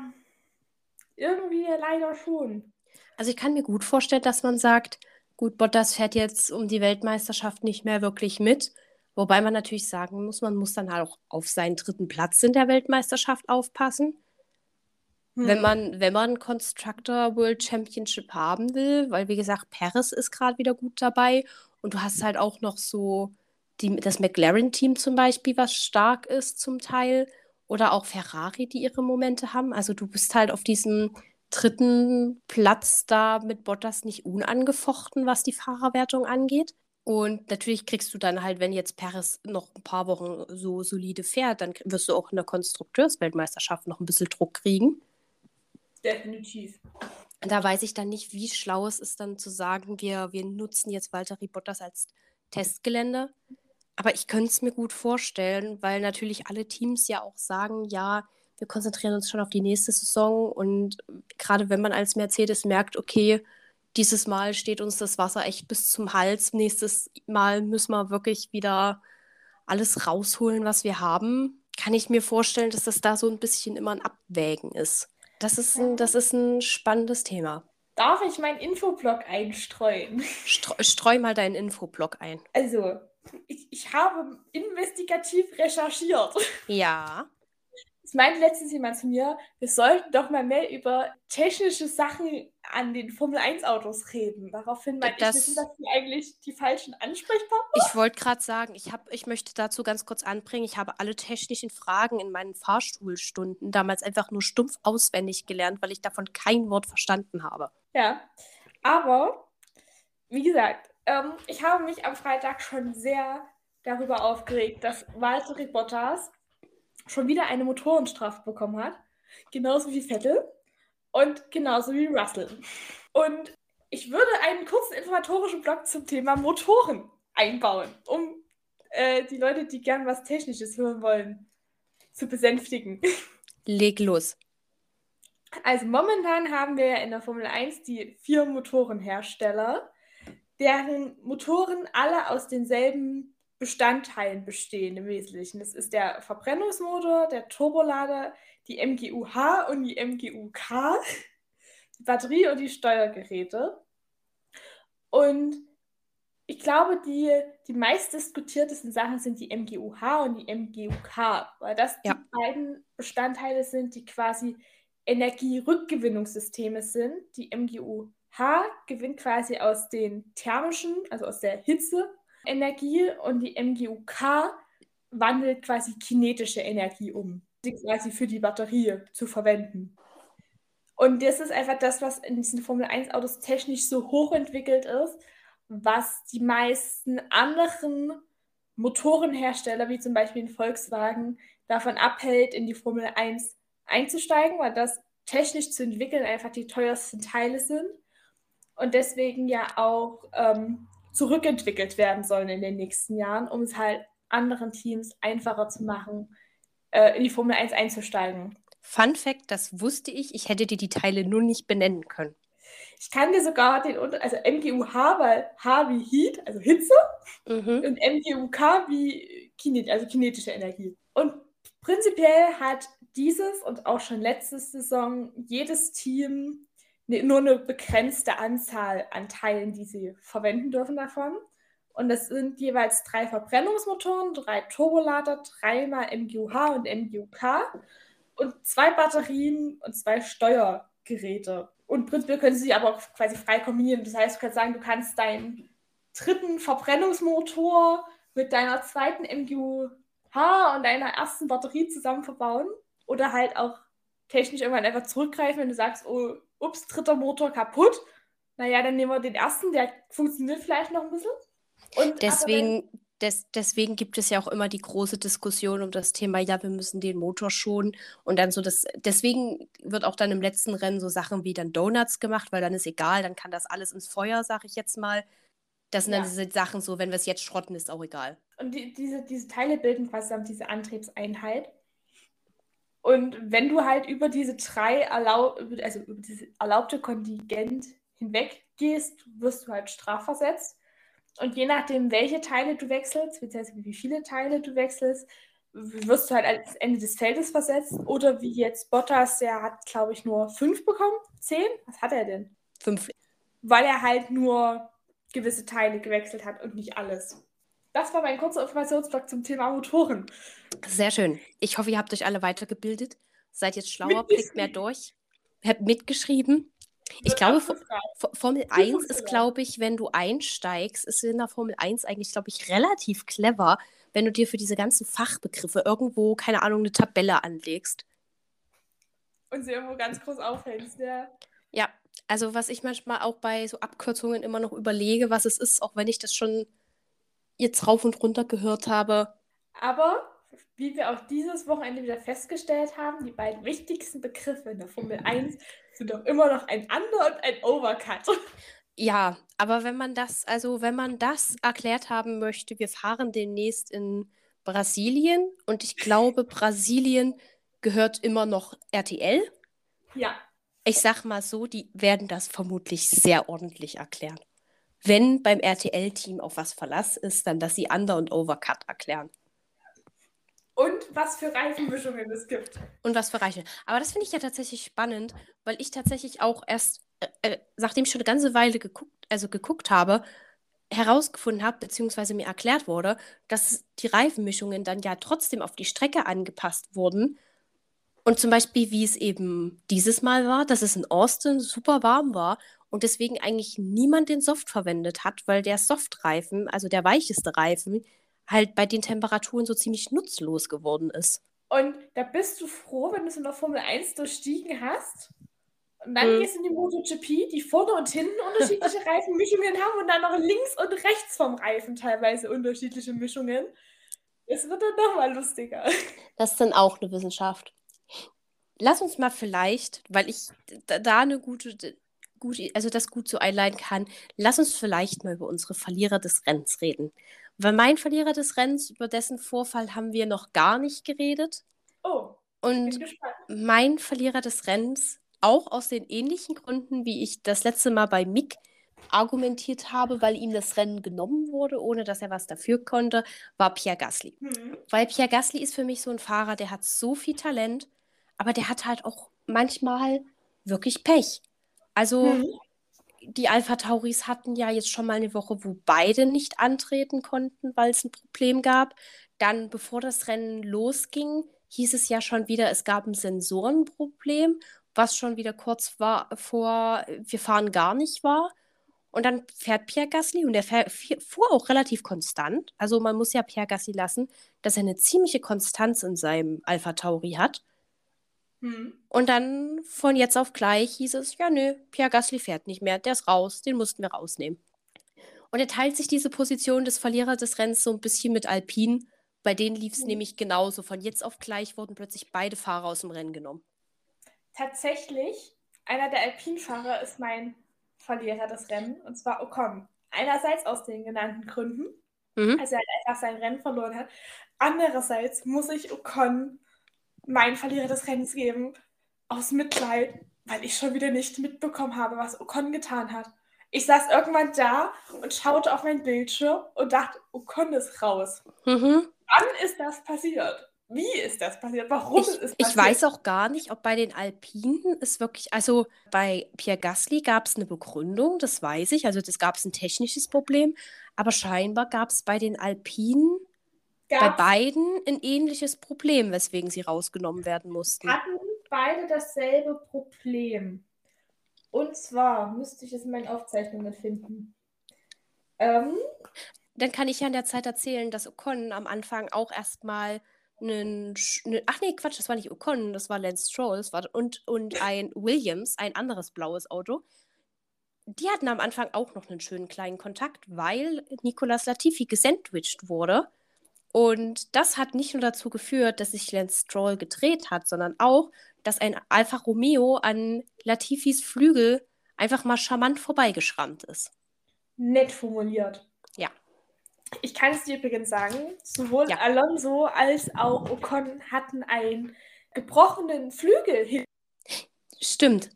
irgendwie leider schon. Also ich kann mir gut vorstellen, dass man sagt, gut, Bottas fährt jetzt um die Weltmeisterschaft nicht mehr wirklich mit. Wobei man natürlich sagen muss, man muss dann halt auch auf seinen dritten Platz in der Weltmeisterschaft aufpassen. Hm. Wenn man, wenn man Constructor World Championship haben will, weil wie gesagt, Paris ist gerade wieder gut dabei und du hast halt auch noch so die, das McLaren-Team zum Beispiel, was stark ist zum Teil, oder auch Ferrari, die ihre Momente haben. Also du bist halt auf diesem dritten Platz da mit Bottas nicht unangefochten, was die Fahrerwertung angeht. Und natürlich kriegst du dann halt, wenn jetzt Paris noch ein paar Wochen so solide fährt, dann wirst du auch in der Konstrukteursweltmeisterschaft noch ein bisschen Druck kriegen. Definitiv. Da weiß ich dann nicht, wie schlau es ist, dann zu sagen, wir, wir nutzen jetzt Valtteri Bottas als Testgelände. Aber ich könnte es mir gut vorstellen, weil natürlich alle Teams ja auch sagen, ja, wir konzentrieren uns schon auf die nächste Saison. Und gerade wenn man als Mercedes merkt, okay, dieses Mal steht uns das Wasser echt bis zum Hals, nächstes Mal müssen wir wirklich wieder alles rausholen, was wir haben, kann ich mir vorstellen, dass das da so ein bisschen immer ein Abwägen ist. Das ist ein, das ist ein spannendes Thema. Darf ich meinen Infoblog einstreuen? Streu, streu mal deinen Infoblog ein. Also, ich, ich habe investigativ recherchiert. Ja. Es meinte letztens jemand zu mir, wir sollten doch mal mehr über technische Sachen an den Formel-1-Autos reden. Daraufhin meinte Das- ich, sind das eigentlich die falschen Ansprechpartner? Ich wollte gerade sagen, ich, hab, ich möchte dazu ganz kurz anbringen, ich habe alle technischen Fragen in meinen Fahrstuhlstunden damals einfach nur stumpf auswendig gelernt, weil ich davon kein Wort verstanden habe. Ja, aber wie gesagt, ähm, ich habe mich am Freitag schon sehr darüber aufgeregt, dass Valtteri Bottas schon wieder eine Motorenstrafe bekommen hat. Genauso wie Vettel und genauso wie Russell. Und ich würde einen kurzen informatorischen Blog zum Thema Motoren einbauen, um äh, die Leute, die gern was Technisches hören wollen, zu besänftigen. Leg los. Also momentan haben wir ja in der Formel 1 die vier Motorenhersteller, deren Motoren alle aus denselben Bestandteilen bestehen im Wesentlichen. Das ist der Verbrennungsmotor, der Turbolader, die MGU-H und die MGU-K, die Batterie und die Steuergeräte. Und ich glaube, die, die meist diskutiertesten Sachen sind die MGU-H und die MGU-K, weil das ja. die beiden Bestandteile sind, die quasi Energierückgewinnungssysteme sind. Die MGU-H gewinnt quasi aus den thermischen, also aus der Hitze Energie und die MGU-K wandelt quasi kinetische Energie um, die quasi für die Batterie zu verwenden. Und das ist einfach das, was in diesen Formel 1 Autos technisch so hochentwickelt ist, was die meisten anderen Motorenhersteller, wie zum Beispiel in Volkswagen, davon abhält, in die Formel 1 einzusteigen, weil das technisch zu entwickeln einfach die teuersten Teile sind und deswegen ja auch ähm, zurückentwickelt werden sollen in den nächsten Jahren, um es halt anderen Teams einfacher zu machen, äh, in die Formel 1 einzusteigen. Fun Fact, das wusste ich, ich hätte dir die Teile nur nicht benennen können. Ich kann dir sogar den, also MGUH, weil H wie Heat, also Hitze, mhm. und MGUK wie Kinet, also kinetische Energie. Und prinzipiell hat dieses und auch schon letzte Saison jedes Team nur eine begrenzte Anzahl an Teilen, die sie verwenden dürfen davon. Und das sind jeweils drei Verbrennungsmotoren, drei Turbolader, dreimal MGUH und MGUK und zwei Batterien und zwei Steuergeräte. Und prinzipiell können sie aber auch quasi frei kombinieren. Das heißt, du kannst sagen, du kannst deinen dritten Verbrennungsmotor mit deiner zweiten MGUH und deiner ersten Batterie zusammen verbauen. Oder halt auch technisch irgendwann einfach zurückgreifen, wenn du sagst, oh, ups, dritter Motor kaputt. Naja, dann nehmen wir den ersten, der funktioniert vielleicht noch ein bisschen. Und deswegen, des, deswegen gibt es ja auch immer die große Diskussion um das Thema, ja, wir müssen den Motor schonen. Und dann so das, deswegen wird auch dann im letzten Rennen so Sachen wie dann Donuts gemacht, weil dann ist egal, dann kann das alles ins Feuer, sag ich jetzt mal. Das sind ja. dann diese Sachen so, wenn wir es jetzt schrotten, ist auch egal. Und die, diese, diese Teile bilden quasi diese Antriebseinheit. Und wenn du halt über diese drei erlaub also über diese erlaubte Kontingent hinweg gehst, wirst du halt strafversetzt. Und je nachdem, welche Teile du wechselst, beziehungsweise wie viele Teile du wechselst, wirst du halt ans Ende des Feldes versetzt. Oder wie jetzt Bottas, der hat, glaube ich, nur fünf bekommen. Zehn? Was hat er denn? Fünf. Weil er halt nur gewisse Teile gewechselt hat und nicht alles. Das war mein kurzer Informationsblock zum Thema Motoren. Sehr schön. Ich hoffe, ihr habt euch alle weitergebildet. Seid jetzt schlauer, blickt mehr durch. Habt mitgeschrieben. Ich glaube, Formel 1 ist, glaube ich, wenn du einsteigst, ist in der Formel 1 eigentlich, glaube ich, relativ clever, wenn du dir für diese ganzen Fachbegriffe irgendwo, keine Ahnung, eine Tabelle anlegst. Und sie irgendwo ganz groß aufhältst, ja. Ja, also was ich manchmal auch bei so Abkürzungen immer noch überlege, was es ist, auch wenn ich das schon jetzt rauf und runter gehört habe. Aber wie wir auch dieses Wochenende wieder festgestellt haben, die beiden wichtigsten Begriffe in der Formel 1 sind doch immer noch ein Under und ein Overcut. Ja, aber wenn man das, also wenn man das erklärt haben möchte, wir fahren demnächst in Brasilien und ich glaube, Brasilien gehört immer noch RTL. Ja. Ich sag mal so, die werden das vermutlich sehr ordentlich erklären wenn beim RTL-Team auf was Verlass ist, dann, dass sie Under- und Overcut erklären. Und was für Reifenmischungen es gibt. Und was für Reifen. Aber das finde ich ja tatsächlich spannend, weil ich tatsächlich auch erst, äh, äh, nachdem ich schon eine ganze Weile geguckt, also geguckt habe, herausgefunden habe, beziehungsweise mir erklärt wurde, dass die Reifenmischungen dann ja trotzdem auf die Strecke angepasst wurden. Und zum Beispiel, wie es eben dieses Mal war, dass es in Austin super warm war und deswegen eigentlich niemand den Soft verwendet hat, weil der Softreifen, also der weicheste Reifen, halt bei den Temperaturen so ziemlich nutzlos geworden ist. Und da bist du froh, wenn du es in der Formel 1 durchstiegen hast. Und dann hm. gehst du in die MotoGP, die vorne und hinten unterschiedliche Reifenmischungen haben und dann noch links und rechts vom Reifen teilweise unterschiedliche Mischungen. Es wird dann nochmal lustiger. Das ist dann auch eine Wissenschaft. Lass uns mal vielleicht, weil ich da, da eine gute gut, also das gut so einleiten kann, lass uns vielleicht mal über unsere Verlierer des Rennens reden. Weil mein Verlierer des Rennens, über dessen Vorfall haben wir noch gar nicht geredet. Oh, Und mein Verlierer des Rennens, auch aus den ähnlichen Gründen, wie ich das letzte Mal bei Mick argumentiert habe, weil ihm das Rennen genommen wurde, ohne dass er was dafür konnte, war Pierre Gasly. Mhm. Weil Pierre Gasly ist für mich so ein Fahrer, der hat so viel Talent, aber der hat halt auch manchmal wirklich Pech. Also Mhm. die Alpha Tauris hatten ja jetzt schon mal eine Woche, wo beide nicht antreten konnten, weil es ein Problem gab. Dann, bevor das Rennen losging, hieß es ja schon wieder, es gab ein Sensorenproblem, was schon wieder kurz war vor wir fahren gar nicht war. Und dann fährt Pierre Gasly und der fähr- fuhr auch relativ konstant. Also man muss ja Pierre Gasly lassen, dass er eine ziemliche Konstanz in seinem Alpha Tauri hat. Mhm. Und dann von jetzt auf gleich hieß es, ja nö, Pierre Gasly fährt nicht mehr, der ist raus, den mussten wir rausnehmen. Und er teilt sich diese Position des Verlierers des Rennens so ein bisschen mit Alpine. Bei denen lief es Mhm. nämlich genauso. Von jetzt auf gleich wurden plötzlich beide Fahrer aus dem Rennen genommen. Tatsächlich, einer der Alpinfahrer ist mein Verlierer des Rennens, und zwar Ocon. Einerseits aus den genannten Gründen, Mhm. als er halt einfach sein Rennen verloren hat. Andererseits muss ich Ocon meinen Verlierer des Rennens geben, aus Mitleid, weil ich schon wieder nicht mitbekommen habe, was Ocon getan hat. Ich saß irgendwann da und schaute auf mein Bildschirm und dachte, Ocon ist raus. Mhm. Wann ist das passiert? Wie ist das passiert? Warum Ich, ist es ich passiert? weiß auch gar nicht, ob bei den Alpinen es wirklich, also bei Pierre Gasly gab es eine Begründung, das weiß ich, also das gab es ein technisches Problem, aber scheinbar gab es bei den Alpinen bei beiden ein ähnliches Problem, weswegen sie rausgenommen werden mussten. hatten beide dasselbe Problem. Und zwar müsste ich es in meinen Aufzeichnungen finden. Ähm, Dann kann ich ja in der Zeit erzählen, dass Ocon am Anfang auch erstmal einen, ne, ach nee, Quatsch, das war nicht Ocon, das war Lance Stroll und, und ein Williams, ein anderes blaues Auto. Die hatten am Anfang auch noch einen schönen kleinen Kontakt, weil Nicolas Latifi gesandwiched wurde. Und das hat nicht nur dazu geführt, dass sich Lance Stroll gedreht hat, sondern auch, dass ein Alfa Romeo an Latifis Flügel einfach mal charmant vorbeigeschrammt ist. nett formuliert. Ja. Ich kann es dir übrigens sagen, sowohl Ja. Alonso als auch Ocon hatten einen gebrochenen Flügel. Stimmt.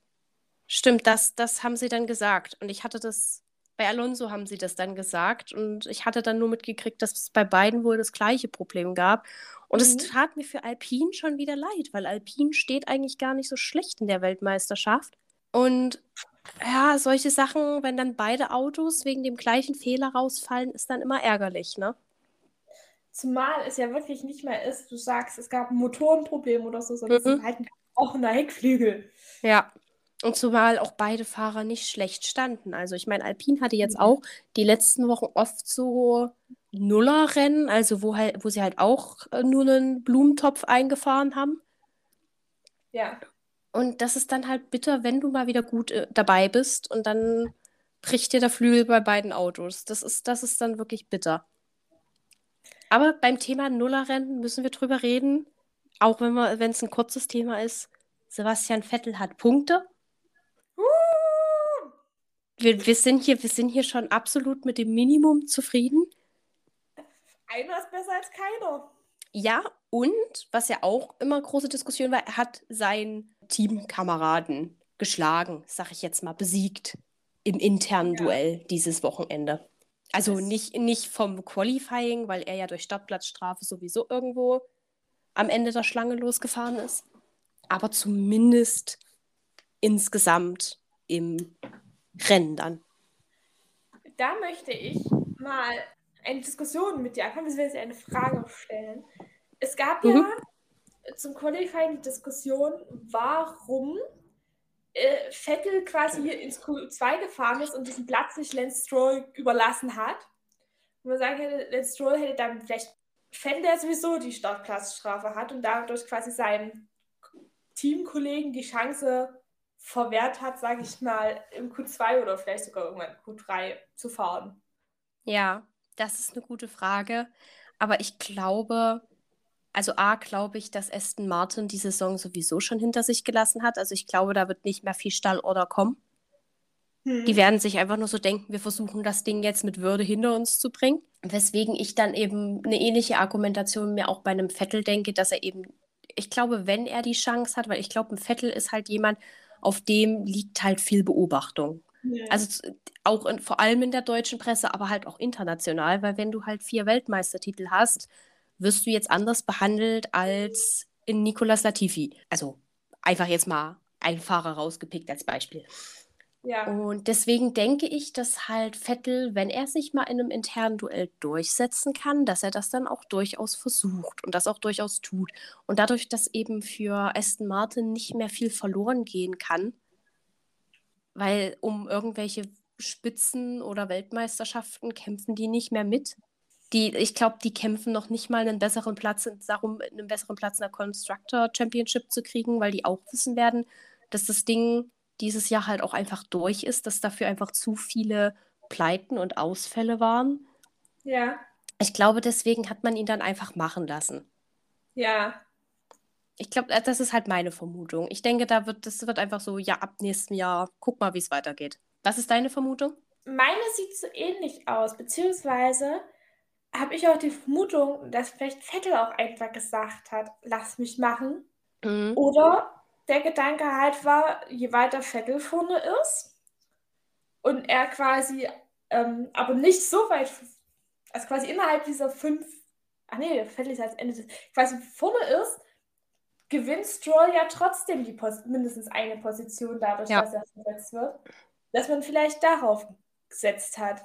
Stimmt, das, das haben sie dann gesagt. Und ich hatte das, bei Alonso haben sie das dann gesagt. Und ich hatte dann nur mitgekriegt, dass es bei beiden wohl das gleiche Problem gab. Und es Mhm. tat mir für Alpine schon wieder leid, weil Alpine steht eigentlich gar nicht so schlecht in der Weltmeisterschaft. Und ja, solche Sachen, wenn dann beide Autos wegen dem gleichen Fehler rausfallen, ist dann immer ärgerlich, ne? Zumal es ja wirklich nicht mehr ist, du sagst, es gab ein Motorenproblem oder so, sondern es Mhm. ist halt ein gebrochener Heckflügel. Ja. Und zumal auch beide Fahrer nicht schlecht standen. Also ich meine, Alpine hatte jetzt Mhm. auch die letzten Wochen oft so Nullerrennen, also wo halt, wo sie halt auch äh, nur einen Blumentopf eingefahren haben. Ja. Und das ist dann halt bitter, wenn du mal wieder gut äh, dabei bist und dann bricht dir der Flügel bei beiden Autos. Das ist, das ist dann wirklich bitter. Aber beim Thema Nullerrennen müssen wir drüber reden, auch wenn es ein kurzes Thema ist. Sebastian Vettel hat Punkte. Wir, wir, sind hier, wir sind hier schon absolut mit dem Minimum zufrieden. Einer ist besser als keiner. Ja, und was ja auch immer große Diskussion war, er hat seinen Teamkameraden geschlagen, sag ich jetzt mal, besiegt im internen Ja. Duell dieses Wochenende. Also nicht, nicht vom Qualifying, weil er ja durch Startplatzstrafe sowieso irgendwo am Ende der Schlange losgefahren ist, aber zumindest insgesamt im Rennen dann. Da möchte ich mal eine Diskussion mit dir anfangen, beziehungsweise eine Frage stellen. Es gab Mhm. ja zum Qualifying die Diskussion, warum äh, Vettel quasi hier ins Q2 gefahren ist und diesen Platz nicht Lance Stroll überlassen hat. Und man sagen hätte, Lance Stroll hätte dann vielleicht Vettel, der sowieso die Startplatzstrafe hat und dadurch quasi seinem Teamkollegen die Chance verwehrt hat, sage ich mal, im Q2 oder vielleicht sogar irgendwann Q3 zu fahren. Ja, das ist eine gute Frage. Aber ich glaube, also A, glaube ich, dass Aston Martin die Saison sowieso schon hinter sich gelassen hat. Also ich glaube, da wird nicht mehr viel Stallorder kommen. Hm. Die werden sich einfach nur so denken, wir versuchen das Ding jetzt mit Würde hinter uns zu bringen. Weswegen ich dann eben eine ähnliche Argumentation mir auch bei einem Vettel denke, dass er eben, ich glaube, wenn er die Chance hat, weil ich glaube, ein Vettel ist halt jemand, auf dem liegt halt viel Beobachtung. Ja. Also auch in, vor allem in der deutschen Presse, aber halt auch international, weil wenn du halt vier Weltmeistertitel hast, wirst du jetzt anders behandelt als in Nicolas Latifi. Also einfach jetzt mal ein Fahrer rausgepickt als Beispiel. Ja. Und deswegen denke ich, dass halt Vettel, wenn er sich mal in einem internen Duell durchsetzen kann, dass er das dann auch durchaus versucht und das auch durchaus tut. Und dadurch, dass eben für Aston Martin nicht mehr viel verloren gehen kann, weil um irgendwelche Spitzen oder Weltmeisterschaften kämpfen die nicht mehr mit. Die, ich glaube, die kämpfen noch nicht mal einen besseren Platz darum, einen besseren Platz in der Constructor Championship zu kriegen, weil die auch wissen werden, dass das Ding dieses Jahr halt auch einfach durch ist, dass dafür einfach zu viele Pleiten und Ausfälle waren. Ja. Ich glaube, deswegen hat man ihn dann einfach machen lassen. Ja. Ich glaube, äh, das ist halt meine Vermutung. Ich denke, da wird, das wird einfach so, ja, ab nächstem Jahr, guck mal, wie es weitergeht. Was ist deine Vermutung? Meine sieht so ähnlich aus, beziehungsweise habe ich auch die Vermutung, dass vielleicht Vettel auch einfach gesagt hat, lass mich machen. Mhm. Oder der Gedanke halt war, je weiter Vettel vorne ist und er quasi, ähm, aber nicht so weit, also quasi innerhalb dieser fünf, ach nee, Vettel ist als Ende des, quasi vorne ist, gewinnt Stroll ja trotzdem die Pos mindestens eine Position dadurch, ja. dass er versetzt wird, dass man vielleicht darauf gesetzt hat.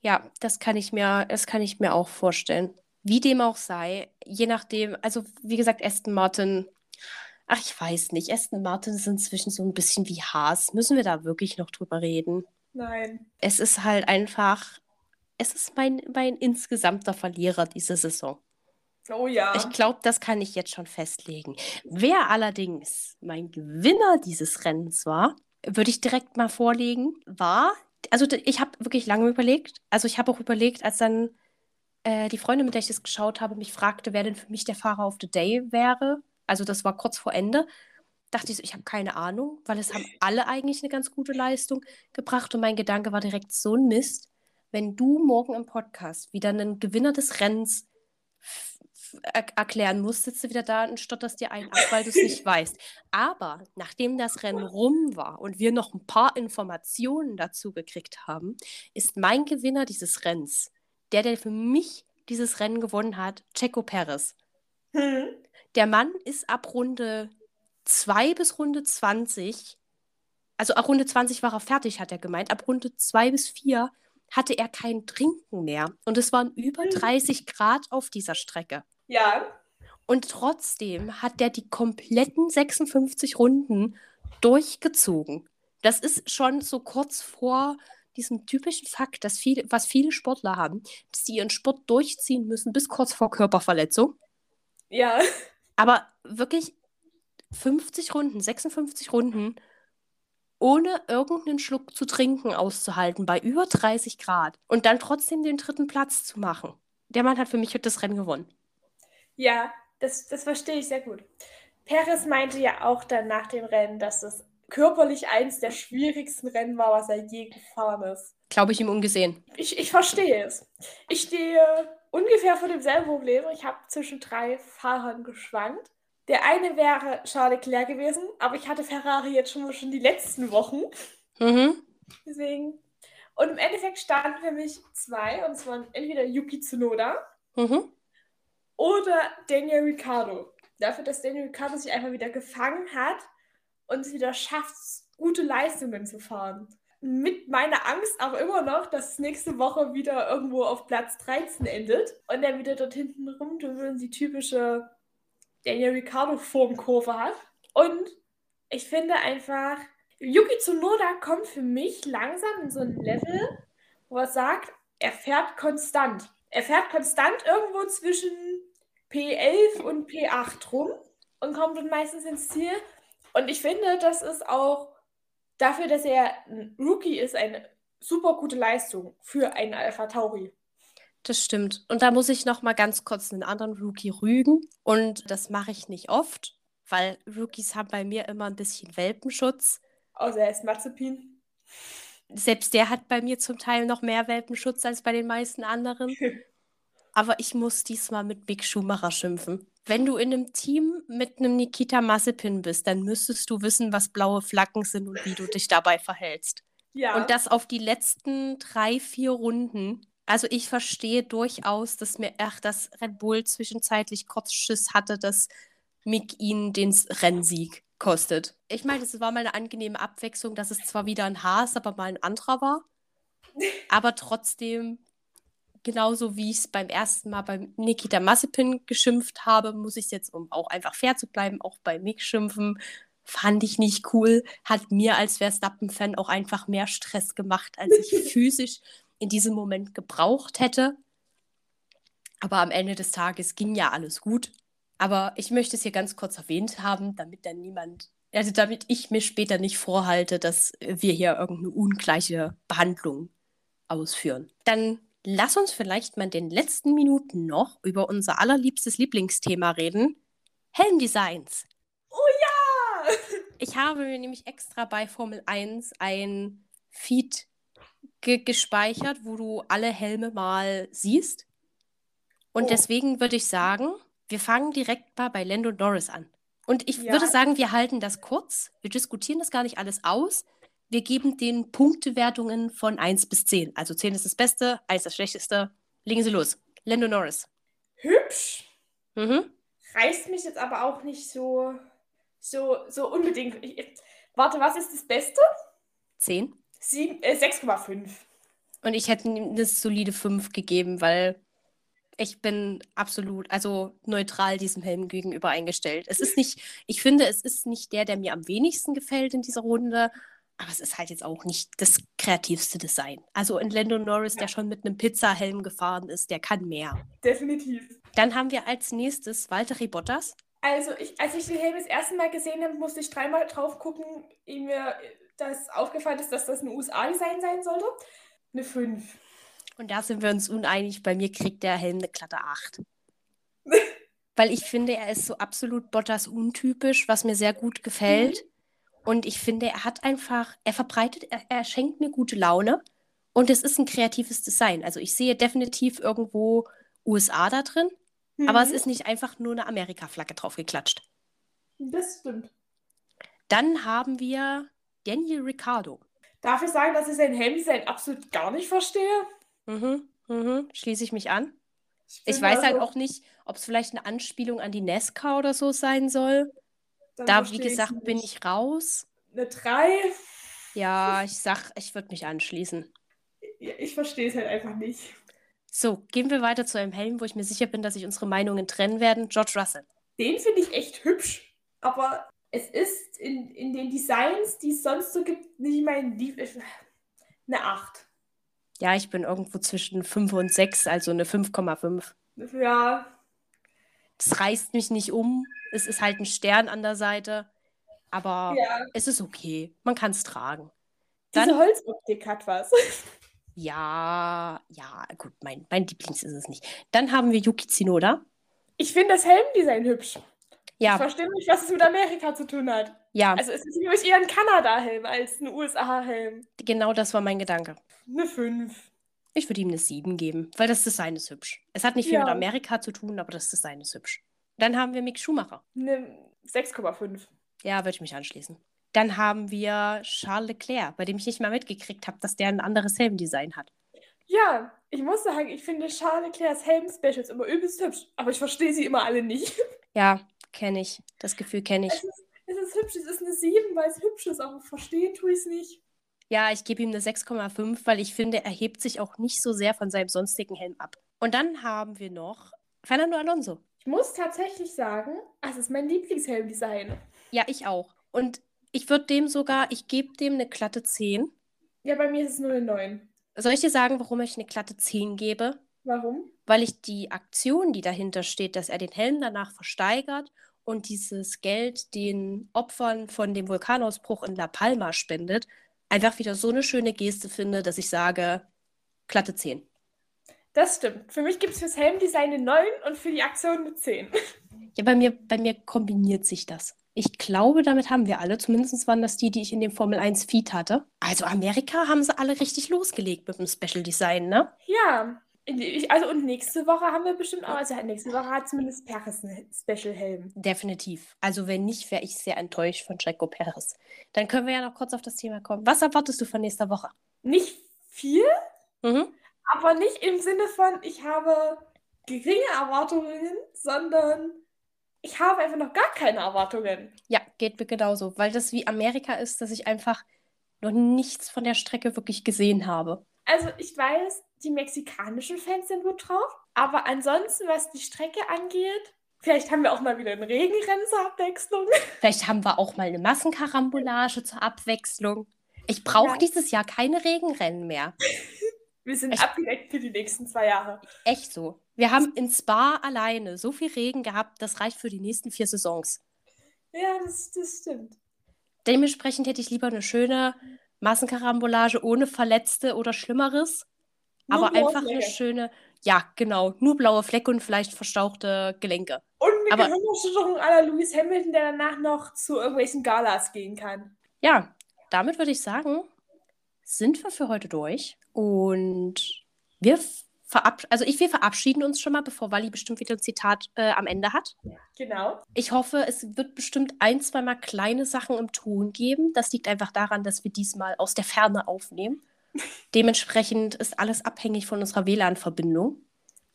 Ja, das kann ich mir, das kann ich mir auch vorstellen. Wie dem auch sei, je nachdem, also wie gesagt, Aston Martin Ach, ich weiß nicht. Aston Martin ist inzwischen so ein bisschen wie Haas. Müssen wir da wirklich noch drüber reden? Nein. Es ist halt einfach, es ist mein, mein insgesamter Verlierer diese Saison. Oh ja. Ich glaube, das kann ich jetzt schon festlegen. Wer allerdings mein Gewinner dieses Rennens war, würde ich direkt mal vorlegen, war, also ich habe wirklich lange überlegt, also ich habe auch überlegt, als dann äh, die Freundin, mit der ich das geschaut habe, mich fragte, wer denn für mich der Fahrer of the Day wäre, also das war kurz vor Ende, dachte ich so, ich habe keine Ahnung, weil es haben alle eigentlich eine ganz gute Leistung gebracht und mein Gedanke war direkt so ein Mist, wenn du morgen im Podcast wieder einen Gewinner des Rennens er erklären musst, sitzt du wieder da und stotterst dir ein ab, weil du es nicht weißt. Aber nachdem das Rennen rum war und wir noch ein paar Informationen dazu gekriegt haben, ist mein Gewinner dieses Rennens, der, der für mich dieses Rennen gewonnen hat, Checo Perez. Hm. Der Mann ist ab Runde 2 bis Runde 20, also ab Runde 20 war er fertig, hat er gemeint. Ab Runde 2 bis 4 hatte er kein Trinken mehr. Und es waren über 30 mhm. Grad auf dieser Strecke. Ja. Und trotzdem hat der die kompletten 56 Runden durchgezogen. Das ist schon so kurz vor diesem typischen Fakt, dass viele, was viele Sportler haben, dass sie ihren Sport durchziehen müssen bis kurz vor Körperverletzung. Ja. Aber wirklich 50 Runden, 56 Runden, ohne irgendeinen Schluck zu trinken auszuhalten, bei über 30 Grad und dann trotzdem den dritten Platz zu machen. Der Mann hat für mich das Rennen gewonnen. Ja, das, das verstehe ich sehr gut. Perez meinte ja auch dann nach dem Rennen, dass es körperlich eins der schwierigsten Rennen war, was er je gefahren ist. Glaube ich ihm ungesehen. Ich, ich verstehe es. Ich stehe ungefähr vor demselben Problem. Ich habe zwischen drei Fahrern geschwankt. Der eine wäre Charles Leclerc gewesen, aber ich hatte Ferrari jetzt schon, schon die letzten Wochen. Mhm. Deswegen. Und im Endeffekt standen für mich zwei, und zwar entweder Yuki Tsunoda mhm. oder Daniel Ricciardo. Dafür, dass Daniel Ricciardo sich einfach wieder gefangen hat und es wieder schafft, gute Leistungen zu fahren mit meiner Angst aber immer noch, dass es nächste Woche wieder irgendwo auf Platz 13 endet und er wieder dort hinten rumdümpelt und die typische Daniel Ricciardo Formkurve hat. Und ich finde einfach, Yuki Tsunoda kommt für mich langsam in so ein Level, wo er sagt, er fährt konstant. Er fährt konstant irgendwo zwischen P11 und P8 rum und kommt dann meistens ins Ziel. Und ich finde, das ist auch dafür, dass er ein Rookie ist, eine super gute Leistung für einen Alpha Tauri. Das stimmt. Und da muss ich noch mal ganz kurz einen anderen Rookie rügen. Und das mache ich nicht oft, weil Rookies haben bei mir immer ein bisschen Welpenschutz. Außer er ist Mazepin. Selbst der hat bei mir zum Teil noch mehr Welpenschutz als bei den meisten anderen. Aber ich muss diesmal mit Mick Schumacher schimpfen. Wenn du in einem Team mit einem Nikita Mazepin bist, dann müsstest du wissen, was blaue Flaggen sind und wie du dich dabei verhältst. Ja. Und das auf die letzten drei, vier Runden. Also ich verstehe durchaus, dass mir, ach, dass Red Bull zwischenzeitlich kurz Schiss hatte, dass Mick ihnen den Rennsieg kostet. Ich meine, es war mal eine angenehme Abwechslung, dass es zwar wieder ein Haas, aber mal ein anderer war. Aber trotzdem, genauso wie ich es beim ersten Mal beim Nikita Mazepin geschimpft habe, muss ich es jetzt, um auch einfach fair zu bleiben, auch bei Mick schimpfen. Fand ich nicht cool. Hat mir als Verstappen-Fan auch einfach mehr Stress gemacht, als ich physisch in diesem Moment gebraucht hätte. Aber am Ende des Tages ging ja alles gut. Aber ich möchte es hier ganz kurz erwähnt haben, damit dann niemand, also damit ich mir später nicht vorhalte, dass wir hier irgendeine ungleiche Behandlung ausführen. Dann lass uns vielleicht mal in den letzten Minuten noch über unser allerliebstes Lieblingsthema reden: Helmdesigns. Oh ja! Ich habe mir nämlich extra bei Formel 1 ein Feed ge gespeichert, wo du alle Helme mal siehst. Und Oh. deswegen würde ich sagen, wir fangen direkt mal bei Lando Norris an. Und ich Ja. würde sagen, wir halten das kurz. Wir diskutieren das gar nicht alles aus. Wir geben den Punktewertungen von 1 bis 10. Also 10 ist das Beste, 1 das Schlechteste. Legen Sie los. Lando Norris. Hübsch. Mhm. Reißt mich jetzt aber auch nicht so, so, so unbedingt. Ich, warte, was ist das Beste? 10. Sieben- äh, 6,5. Und ich hätte ihm eine solide 5 gegeben, weil ich bin absolut, also neutral diesem Helm gegenüber eingestellt. Es ist nicht, ich finde, es ist nicht der, der mir am wenigsten gefällt in dieser Runde, aber es ist halt jetzt auch nicht das kreativste Design. Also in Lando Norris, der schon mit einem Pizzahelm gefahren ist, der kann mehr. Definitiv. Dann haben wir als nächstes Valtteri Bottas. Also, ich, als ich den Helm das erste Mal gesehen habe, musste ich dreimal drauf gucken, ehe mir das aufgefallen ist, dass das ein USA-Design sein sollte. Eine 5. Und da sind wir uns uneinig. Bei mir kriegt der Helm eine glatte 8. Weil ich finde, er ist so absolut Bottas untypisch, was mir sehr gut gefällt. Und ich finde, er hat einfach, er verbreitet, er, er schenkt mir gute Laune. Und es ist ein kreatives Design. Also ich sehe definitiv irgendwo USA da drin, aber es Mhm. ist nicht einfach nur eine Amerika-Flagge draufgeklatscht. Das stimmt. Dann haben wir Daniel Ricciardo. Darf ich sagen, dass ich sein Helmdesign absolut gar nicht verstehe? Mhm, mhm, schließe ich mich an. Ich bin weiß halt so- auch nicht, ob es vielleicht eine Anspielung an die NASCAR oder so sein soll. Dann Da, wie gesagt, bin ich raus. Eine 3? Ja, ich sag, ich würde mich anschließen. Ja, ich verstehe es halt einfach nicht. So, gehen wir weiter zu einem Helm, wo ich mir sicher bin, dass sich unsere Meinungen trennen werden. George Russell. Den finde ich echt hübsch, aber es ist in, in den Designs, die es sonst so gibt, nicht mein Lieb. Eine 8. Ja, ich bin irgendwo zwischen 5 und 6, also eine 5,5. Ja, Das reißt mich nicht um. Es ist halt ein Stern an der Seite. Aber ja. es ist okay. Man kann es tragen. Diese Dann, Holzoptik hat was. ja, ja, gut, mein, mein Lieblings ist es nicht. Dann haben wir Yuki Tsunoda. Ich finde das Helmdesign hübsch. Ich Ja, verstehe nicht, was es mit Amerika zu tun hat. ja, Also es ist nämlich eher ein Kanada-Helm als ein USA-Helm. genau das war mein Gedanke. Eine 5. Ich würde ihm eine 7 geben, weil das Design ist hübsch. Es hat nicht viel Ja. mit Amerika zu tun, aber das Design ist hübsch. Dann haben wir Mick Schumacher. Eine 6,5. Ja, würde ich mich anschließen. Dann haben wir Charles Leclerc, bei dem ich nicht mal mitgekriegt habe, dass der ein anderes Helmdesign hat. Ja, ich muss sagen, ich finde Charles Leclercs Helm-Specials immer übelst hübsch, aber ich verstehe sie immer alle nicht. Ja, kenne ich. Das Gefühl kenne ich. Es ist, es ist hübsch, es ist eine 7, weil es hübsch ist, aber verstehen tue ich es nicht. Ja, ich gebe ihm eine 6,5, weil ich finde, er hebt sich auch nicht so sehr von seinem sonstigen Helm ab. Und dann haben wir noch Fernando Alonso. Ich muss tatsächlich sagen, es ist mein Lieblingshelmdesign. Ja, ich auch. Und ich würde dem sogar, ich gebe dem eine glatte 10. Ja, bei mir ist es nur eine 9. Soll ich dir sagen, warum ich eine glatte 10 gebe? Warum? Weil ich die Aktion, die dahinter steht, dass er den Helm danach versteigert und dieses Geld den Opfern von dem Vulkanausbruch in La Palma spendet, einfach wieder so eine schöne Geste finde, dass ich sage, glatte 10. Das stimmt. Für mich gibt es fürs Helmdesign eine 9 und für die Aktion eine 10. Ja, bei mir, bei mir kombiniert sich das. Ich glaube, damit haben wir alle. Zumindest waren das die, die ich in dem Formel 1 Feed hatte. Also Amerika haben sie alle richtig losgelegt mit dem Special Design, ne? Ja. Also und nächste Woche haben wir bestimmt auch, also nächste Woche hat zumindest Perez einen Special-Helm. Definitiv. Also wenn nicht, wäre ich sehr enttäuscht von Checo Perez. Dann können wir ja noch kurz auf das Thema kommen. Was erwartest du von nächster Woche? Nicht viel, mhm. aber nicht im Sinne von, ich habe geringe Erwartungen, sondern ich habe einfach noch gar keine Erwartungen. Ja, geht mir genauso, weil das wie Amerika ist, dass ich einfach noch nichts von der Strecke wirklich gesehen habe. Also ich weiß, die mexikanischen Fans sind gut drauf, aber ansonsten, was die Strecke angeht, vielleicht haben wir auch mal wieder ein Regenrennen zur Abwechslung. Vielleicht haben wir auch mal eine Massenkarambolage zur Abwechslung. Ich brauche ja. dieses Jahr keine Regenrennen mehr. Wir sind Echt? abgedeckt für die nächsten zwei Jahre. Echt so. Wir haben in Spa alleine so viel Regen gehabt, das reicht für die nächsten vier Saisons. Ja, das, das stimmt. Dementsprechend hätte ich lieber eine schöne Massenkarambolage ohne Verletzte oder Schlimmeres. Nur aber einfach Flecke. eine schöne, ja, genau, nur blaue Flecke und vielleicht verstauchte Gelenke. Und eine Gehirnerschütterung aller Lewis Hamilton, der danach noch zu irgendwelchen Galas gehen kann. Ja, damit würde ich sagen, sind wir für heute durch. Und wir verabschieden, also ich, wir verabschieden uns schon mal, bevor Wally bestimmt wieder ein Zitat äh, am Ende hat. Genau. Ich hoffe, es wird bestimmt ein, zweimal kleine Sachen im Ton geben. Das liegt einfach daran, dass wir diesmal aus der Ferne aufnehmen. Dementsprechend ist alles abhängig von unserer WLAN-Verbindung.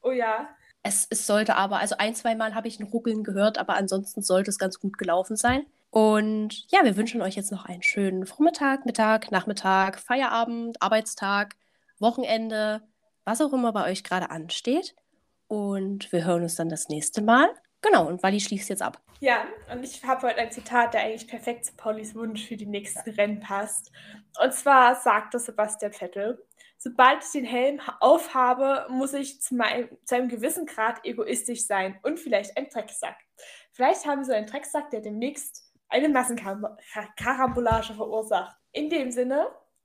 Oh ja. Es, es sollte aber, also ein, zweimal habe ich ein Ruckeln gehört, aber ansonsten sollte es ganz gut gelaufen sein. Und ja, wir wünschen euch jetzt noch einen schönen Vormittag, Mittag, Nachmittag, Feierabend, Arbeitstag, Wochenende, was auch immer bei euch gerade ansteht. Und wir hören uns dann das nächste Mal. Genau, und Wally schließt jetzt ab. Ja, und ich habe heute ein Zitat, der eigentlich perfekt zu Paulis Wunsch für die nächsten Rennen passt. Und zwar sagte Sebastian Vettel, sobald ich den Helm aufhabe, muss ich zu, meinem, zu einem gewissen Grad egoistisch sein und vielleicht ein Drecksack. Vielleicht haben sie einen Drecksack, der demnächst eine Massenkarambolage verursacht. In dem Sinne,